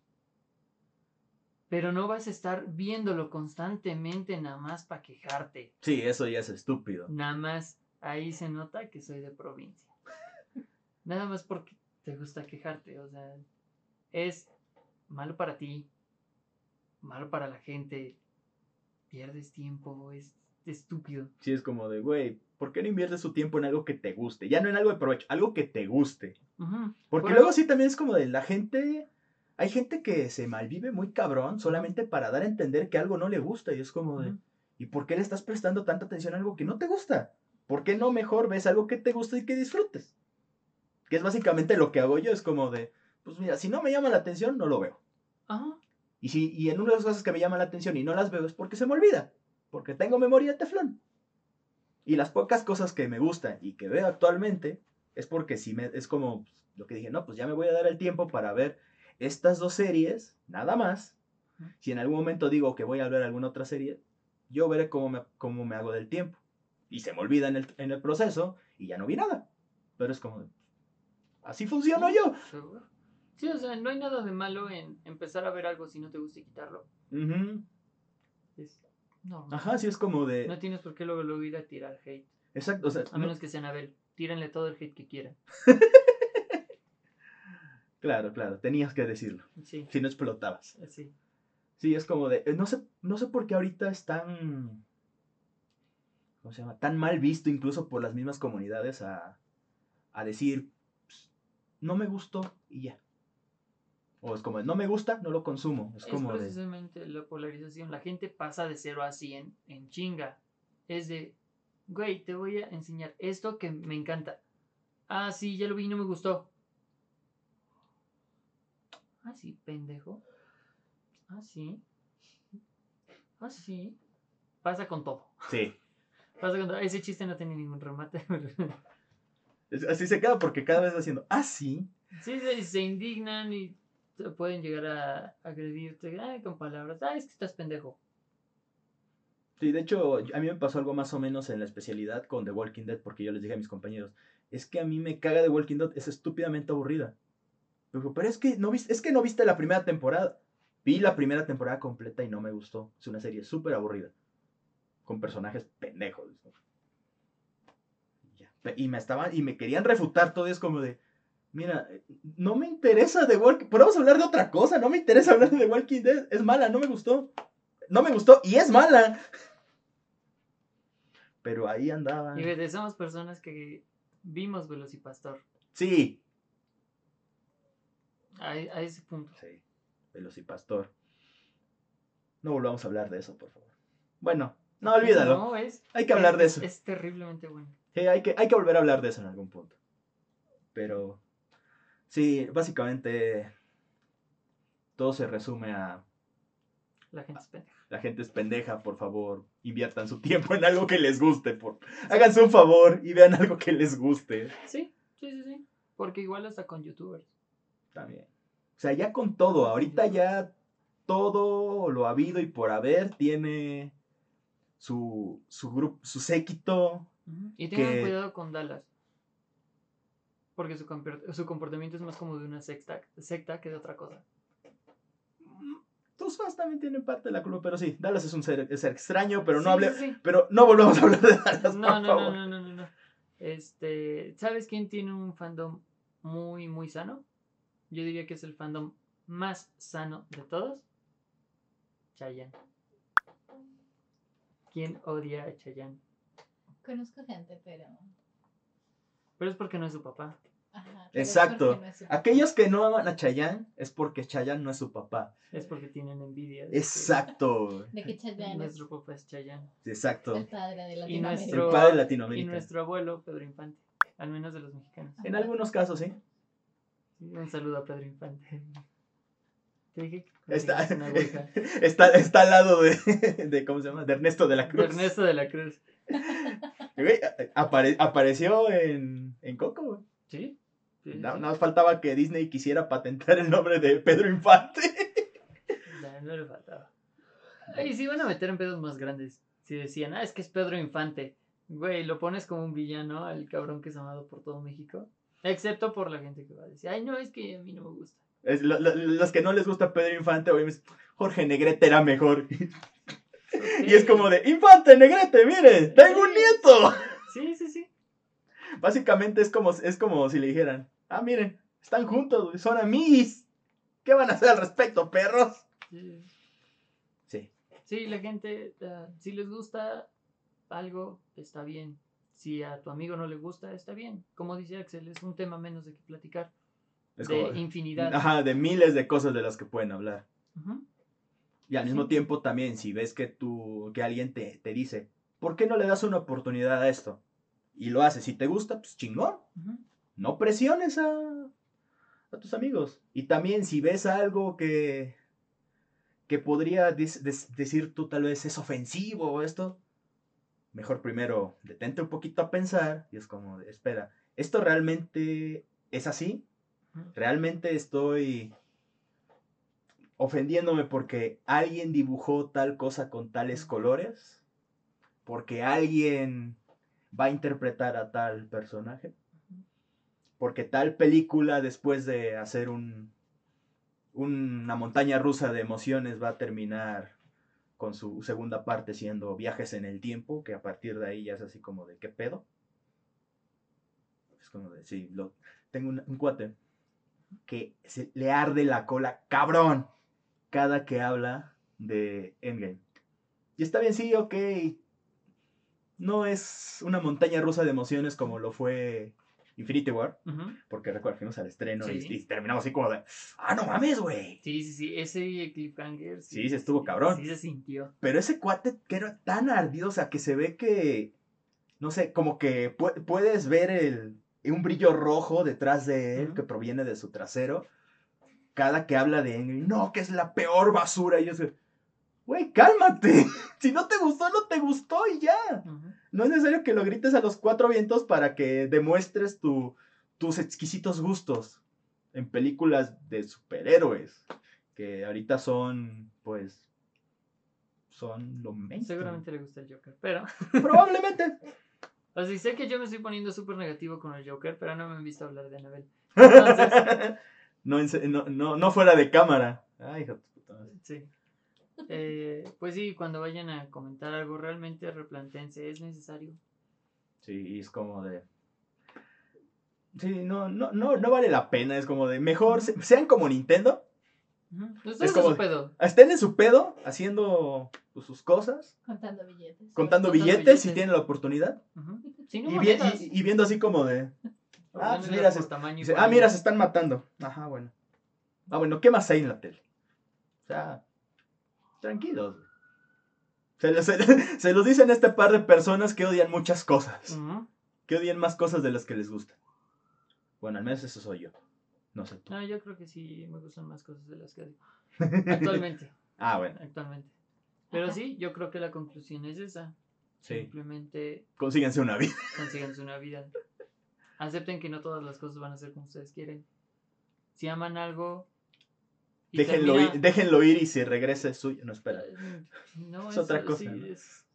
pero no vas a estar viéndolo constantemente nada más para quejarte. Sí, eso ya es estúpido. Nada más ahí se nota que soy de provincia. Nada más porque te gusta quejarte, o sea, es malo para ti, malo para la gente, pierdes tiempo, es estúpido. Sí, es como de, güey, ¿por qué no inviertes tu tiempo en algo que te guste? Ya no en algo de provecho, algo que te guste. Porque luego sí también es como de la gente. Hay gente que se malvive muy cabrón solamente para dar a entender que algo no le gusta. Y es como de. ¿Y por qué le estás prestando tanta atención a algo que no te gusta? ¿Por qué no mejor ves algo que te gusta y que disfrutes? Que es básicamente lo que hago yo. Es como de. Pues mira, si no me llama la atención, no lo veo. Ajá. Y, si, y en una de las cosas que me llama la atención y no las veo es porque se me olvida. Porque tengo memoria de teflón. Y las pocas cosas que me gustan y que veo actualmente es porque si me, es como lo que dije, no, pues ya me voy a dar el tiempo para ver estas dos series, nada más. Si en algún momento digo que voy a ver alguna otra serie, yo veré cómo me, cómo me hago del tiempo. Y se me olvida en el, en el proceso y ya no vi nada. Pero es como, así funciono yo. Seguro. Sí, o sea, no hay nada de malo en empezar a ver algo si no te gusta y quitarlo. Es normal. Ajá, sí es como de... No tienes por qué luego, luego ir a tirar hate. Exacto, o sea, A menos que sea Anabel. Tírenle todo el hate que quieran. claro, claro, tenías que decirlo. Sí, Si no explotabas. sí. Sí, es como de. eh, No sé, no sé por qué ahorita es tan. ¿Cómo se llama? Tan mal visto, incluso por las mismas comunidades, a, a decir. "Pues, No me gustó y ya. O es como, no me gusta, no lo consumo. Es Es como de. precisamente la polarización. La gente pasa de 0 a 100 en chinga. Es de, güey, te voy a enseñar esto que me encanta. Ah, sí, ya lo vi y no me gustó. Ah, sí, pendejo. Ah, sí. Ah, sí. Pasa con todo. Sí. Ese chiste no tiene ningún remate. Así se queda porque cada vez haciendo. Ah, sí. sí, se, se indignan y pueden llegar a agredirte ay, con palabras. Ah, es que estás pendejo. Sí, de hecho, a mí me pasó algo más o menos en la especialidad con The Walking Dead, porque yo les dije a mis compañeros, es que a mí me caga The Walking Dead, es estúpidamente aburrida. Digo, pero es que no viste, es que no viste la primera temporada. Vi la primera temporada completa y no me gustó. Es una serie súper aburrida. Con personajes pendejos. Y me estaban, y me querían refutar todo, es como de. Mira, no me interesa The Walking Podemos hablar de otra cosa, no me interesa hablar de The Walking Dead. Es mala, no me gustó. No me gustó y es mala. Pero ahí andaba. Y somos personas que vimos Velocipastor. Sí. A, a ese punto. Sí. Velocipastor. No volvamos a hablar de eso, por favor. Bueno, no olvídalo. No, es, Hay que hablar de es- eso. Es terriblemente bueno. Sí, hay que, hay que volver a hablar de eso en algún punto. Pero. Sí, básicamente. Todo se resume a. La gente es pendeja. La gente es pendeja, por favor. Inviertan su tiempo en algo que les guste. Por... Háganse un favor y vean algo que les guste. Sí, sí, sí, sí. Porque igual hasta con youtubers. También. O sea, ya con todo, ahorita ya todo lo habido y por haber tiene su, su grupo, su séquito. Y tengan Que- cuidado con Dallas. Porque su, su comportamiento es más como de una secta, secta que de otra cosa. Mm, Tus fans también tienen parte de la culpa, pero sí, Dallas es un ser, es ser extraño, pero no Sí, hable, sí, pero no volvamos a hablar de Dallas, No, por no, favor. no, no, no, no, no. Este, ¿sabes quién tiene un fandom muy, muy sano? Yo diría que es el fandom más sano de todos. Chayanne. ¿Quién odia a Chayanne? Conozco gente, pero. Pero es porque no es su papá. Ajá, Exacto. no Aquellos que no aman a Chayanne es porque Chayanne no es su papá. Es porque tienen envidia. de que Exacto, De que Chayanne es Nuestro papá es Chayanne. exacto. el padre de Y Latinoamérica. nuestro- El padre de Y Latinoamérica. nuestro abuelo, Pedro Infante. Al menos de los mexicanos. En algunos casos, sí. Sí, Un saludo a Pedro Infante. Te dije que Está, una está, está al lado de, de, ¿cómo se llama? De Ernesto de la De Cruz. Ernesto de la Cruz. Güey, apare- apareció en, en Coco, güey. ¿Sí? No, sí. no faltaba que Disney quisiera patentar el nombre de Pedro Infante. Ya, no le faltaba. Y si iban a meter en pedos más grandes. Si decían, ah, es que es Pedro Infante. Güey, lo pones como un villano al cabrón que es amado por todo México. Excepto por la gente que va a decir, ay, no, es que a mí no me gusta. Es, lo- lo- los que no les gusta Pedro Infante, es, Jorge Negrete era mejor. Y es como de, Infante, Negrete, mire, tengo un nieto. Sí, sí, sí. Básicamente es como, es como si le dijeran, ah, miren, están juntos, son amigos. ¿Qué van a hacer al respecto, perros? Sí, Sí. Sí, la gente, ah, si les gusta algo, está bien. Si a tu amigo no le gusta, está bien. Como dice Axel, es un tema menos de que platicar. Es de como, infinidad. ajá, de miles de cosas de las que pueden hablar. Y al mismo tiempo también, si ves que tú, que alguien te, te dice, ¿por qué no le das una oportunidad a esto? Y lo haces, si te gusta, pues chingón. No presiones a, a tus amigos. Y también si ves algo que, que podría decir tú tal vez es ofensivo o esto, mejor primero detente un poquito a pensar y es como, espera, ¿esto realmente es así? ¿Realmente estoy ofendiéndome porque alguien dibujó tal cosa con tales colores? ¿Porque alguien va a interpretar a tal personaje? Porque tal película después de hacer un, una montaña rusa de emociones va a terminar con su segunda parte siendo viajes en el tiempo, que a partir de ahí ya es así como de qué pedo. Es como de, sí, lo, tengo un, un cuate que se le arde la cola, cabrón, cada que habla de Endgame. Y está bien, sí, ok. No es una montaña rusa de emociones como lo fue Infinity War, porque recuerda, fuimos al estreno y- Sí. y, terminamos así como de, ah, no mames, güey. Sí, sí, sí, ese cliffhanger. Sí, se estuvo cabrón. Sí, se sintió. Pero ese cuate que era tan ardido, o sea, que se ve que, no sé, como que pu- puedes ver el, un brillo rojo detrás de él que proviene de su trasero. Cada que habla de Endgame, no, que es la peor basura. Y yo sé, güey, cálmate. Si no te gustó, no te gustó y ya. No es necesario que lo grites a los cuatro vientos para que demuestres tu, tus exquisitos gustos en películas de superhéroes. Que ahorita son, pues, son lo mainstream. Seguramente le gusta el Joker, pero... Probablemente. O sea, sé que yo me estoy poniendo súper negativo con el Joker, pero no me han visto hablar de Annabelle. Entonces- no, no, no, no fuera de cámara. Ay, tu puta. Sí. Eh, pues sí, cuando vayan a comentar algo, realmente replantense, ¿es necesario? Sí, y es como de. Sí, no, no, no, no vale la pena. Es como de. Mejor se- sean como Nintendo. Ujú. Ustedes Es es como- su pedo. Estén en su pedo, haciendo pues, sus cosas, Contando billetes. contando Contando billetes, billetes. si tienen la oportunidad. Ujú. Sí, no Y, vi- monedas. y- y viendo así como de. Ah, pues mira, se- dice, ah, mira, se están matando. Ajá, bueno. Ah, bueno, ¿qué más hay en la tele? O sea, tranquilos. Se los, se los dicen este par de personas que odian muchas cosas. Que odian más cosas de las que les gustan. Bueno, al menos eso soy yo. No sé tú. No, yo creo que sí me gustan más cosas de las que digo. Actualmente, Ah, bueno. actualmente. Pero Ajá. sí, yo creo que la conclusión es esa. Sí. Simplemente Consíguense una vida. consíganse una vida. Acepten que no todas las cosas van a ser como ustedes quieren. Si aman algo. Déjenlo, termina- ir, déjenlo ir y si regresa es suyo. No, espera. No, Es otra cosa, sí, ¿no? es,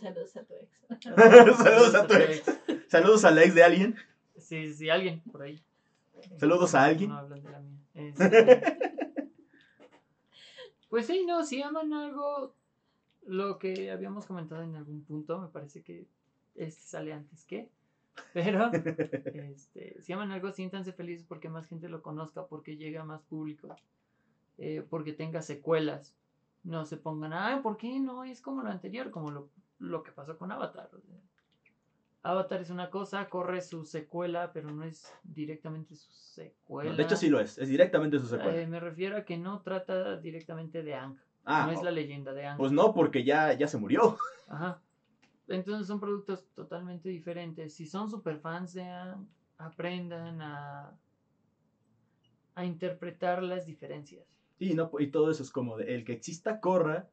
Saludos a tu ex. Saludos a tu ex. Saludos a la ex de alguien. Sí, sí, alguien por ahí. Saludos a alguien. No hablan de la mía. Este, pues sí, no, si aman algo, lo que habíamos comentado en algún punto, me parece que este sale antes que. Pero, este, si aman algo, siéntanse felices porque más gente lo conozca, porque llegue a más público, eh, porque tenga secuelas. No se pongan, ah, ¿por qué no es como lo anterior? Como lo, lo que pasó con Avatar. Avatar es una cosa, corre su secuela, pero no es directamente su secuela. De hecho, sí lo es. Es directamente su Eh, secuela. me refiero a que no trata directamente de Ang. Ah, no es la leyenda de Ang. pues no, porque ya, ya se murió. Ajá. Entonces son productos totalmente diferentes. Si son super fans de Ang, aprendan a, a interpretar las diferencias. Y, no, y todo eso es como de, el que exista Korra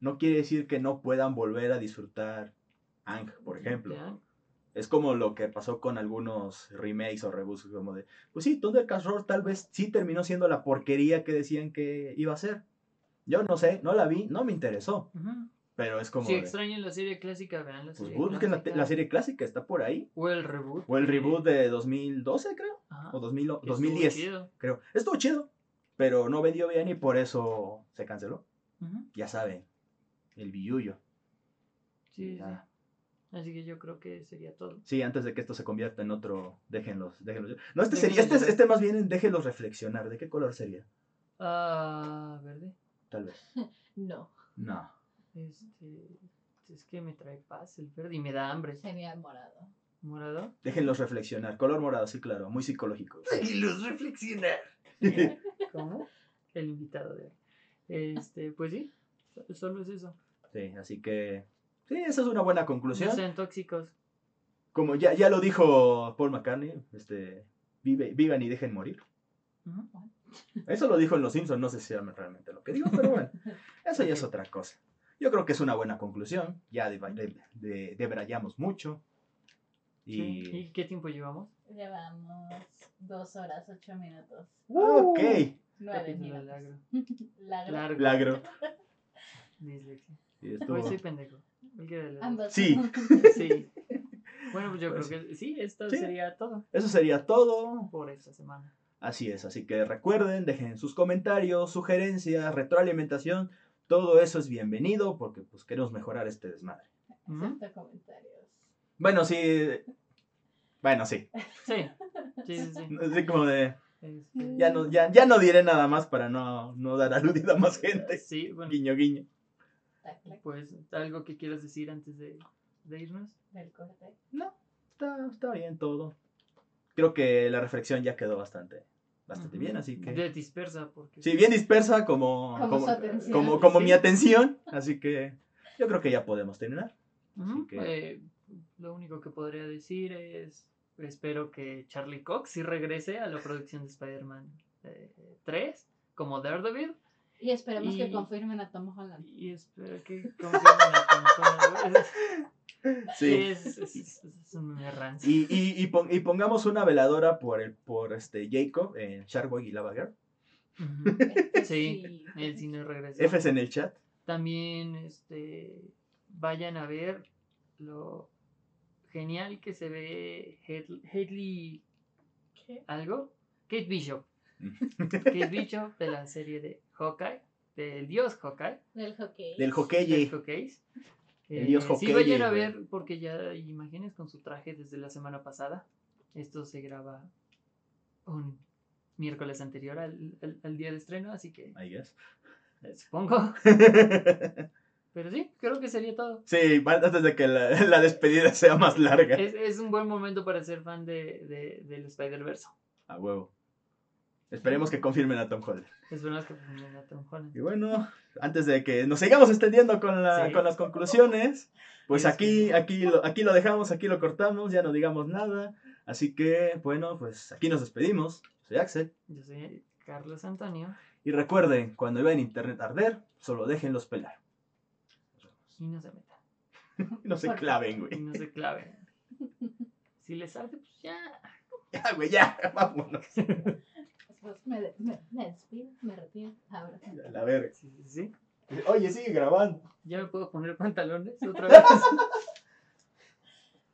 no quiere decir que no puedan volver a disfrutar Ang, por ejemplo. Es como lo que pasó con algunos remakes o reboots, como de, pues sí, Thundercats Roar tal vez sí terminó siendo la porquería que decían que iba a ser. Yo no sé, no la vi, no me interesó, Ujú. pero es como Si de, extrañan la serie clásica, vean la pues serie busquen la, clásica. la serie clásica, está por ahí. O el reboot. O el reboot de 2012, creo, Ajá, o 2000 o que estuvo 2010, chido. creo. Estuvo chido, pero no vendió bien y por eso se canceló. Ya saben, el billuyo. Sí, sí. Ya. Así que yo creo que sería todo. Sí, antes de que esto se convierta en otro, déjenlos, déjenlos. No, este Déjenlos sería, este, este más bien en déjenlos reflexionar. ¿De qué color sería? Ah, verde. Tal vez. No, No. Este, es que me trae paz el verde y me da hambre. sería morado. ¿Morado? Déjenlos reflexionar. Color morado, sí, claro. Muy psicológico. Y los reflexionar. ¿Cómo? El invitado de hoy. Este, pues sí, so- solo es eso. Sí, así que. Sí, esa es una buena No conclusión. sean tóxicos. Como ya, ya lo dijo Paul McCartney, este, vive, vivan y dejen morir. Eso lo dijo en Los Simpsons, no sé si era realmente lo que dijo, pero bueno, eso ya es otra cosa. Yo creo que es una buena conclusión. Ya de, de- de- debrayamos mucho. Y. Sí. ¿Y qué tiempo llevamos? Llevamos dos horas, ocho minutos. Ok. Nueve Capítulo minutos. largo. Largo. Largo. Lagro. Dislexia. Sí, estuvo- Pues soy pendejo. Sí. Sí. Bueno, pues yo Pues creo que sí, esto Sí. sería todo Eso sería todo. por esta semana. Así es, así que recuerden, dejen sus comentarios, sugerencias, retroalimentación, todo eso es bienvenido porque pues queremos mejorar este desmadre. Acepta comentarios. Bueno, sí. Bueno, sí. Sí, sí, sí. sí. Así como de. Este, Ya no, ya, ya no diré nada más para no, no dar aludido a más gente. Sí, bueno, Guiño, guiño. Pues algo que quieras decir antes de, de irnos. del corte. No, está, está bien todo. Creo que la reflexión ya quedó bastante, bastante bien, así que. De dispersa, porque. Sí, bien dispersa como, Como como, su atención. como, como Sí. mi atención. Así que yo creo que ya podemos terminar. Que- eh, lo único que podría decir es. Espero que Charlie Cox sí regrese a la producción de Spider-Man eh, 3 como Daredevil. Y esperemos que confirmen a Tom Holland. Y espero que confirmen a Tom Holland. Sí. Es, es, es, es un meme rancio. Y, y, y, pon- y pongamos una veladora por el por este Jacob en Sharkboy y Lava Girl. Este Sí, él sí no regresó. Fs en el chat. También este, vayan a ver lo genial que se ve Had- Hadley ¿Qué? algo. Kate Bishop. Kate Bishop de la serie de Hawkeye, del dios Hawkeye. Del hockey. Del hockey. del Hawkeye. El dios Sí, vayan a ver porque ya imagines con su traje desde la semana pasada. Esto se graba un miércoles anterior al, al- al día de estreno, así que I guess. eh, supongo. Pero sí, creo que sería todo. Sí, antes de que la, la despedida sea más larga. Es, es un buen momento para ser fan de, de- del Spider-Verse. A huevo. Esperemos que confirmen a Tom Holland. Esperamos que pongan a Tom Holland. Y bueno, antes de que nos sigamos extendiendo con, la, Sí. con las conclusiones, pues aquí, aquí, lo, aquí lo dejamos, aquí lo cortamos, ya no digamos nada. Así que, bueno, pues aquí nos despedimos. Soy Axel. Yo soy Carlos Antonio Y recuerden, cuando vean internet arder, solo déjenlos pelar. y no se metan. No se claven, Y güey. no se claven. Si les arde, pues ya. Ya, güey, ya, vámonos. Después me, me, me despido, me retiro. Ahora. A la verga. Sí, sí, sí. Oye, sigue grabando. Ya me puedo poner pantalones otra vez.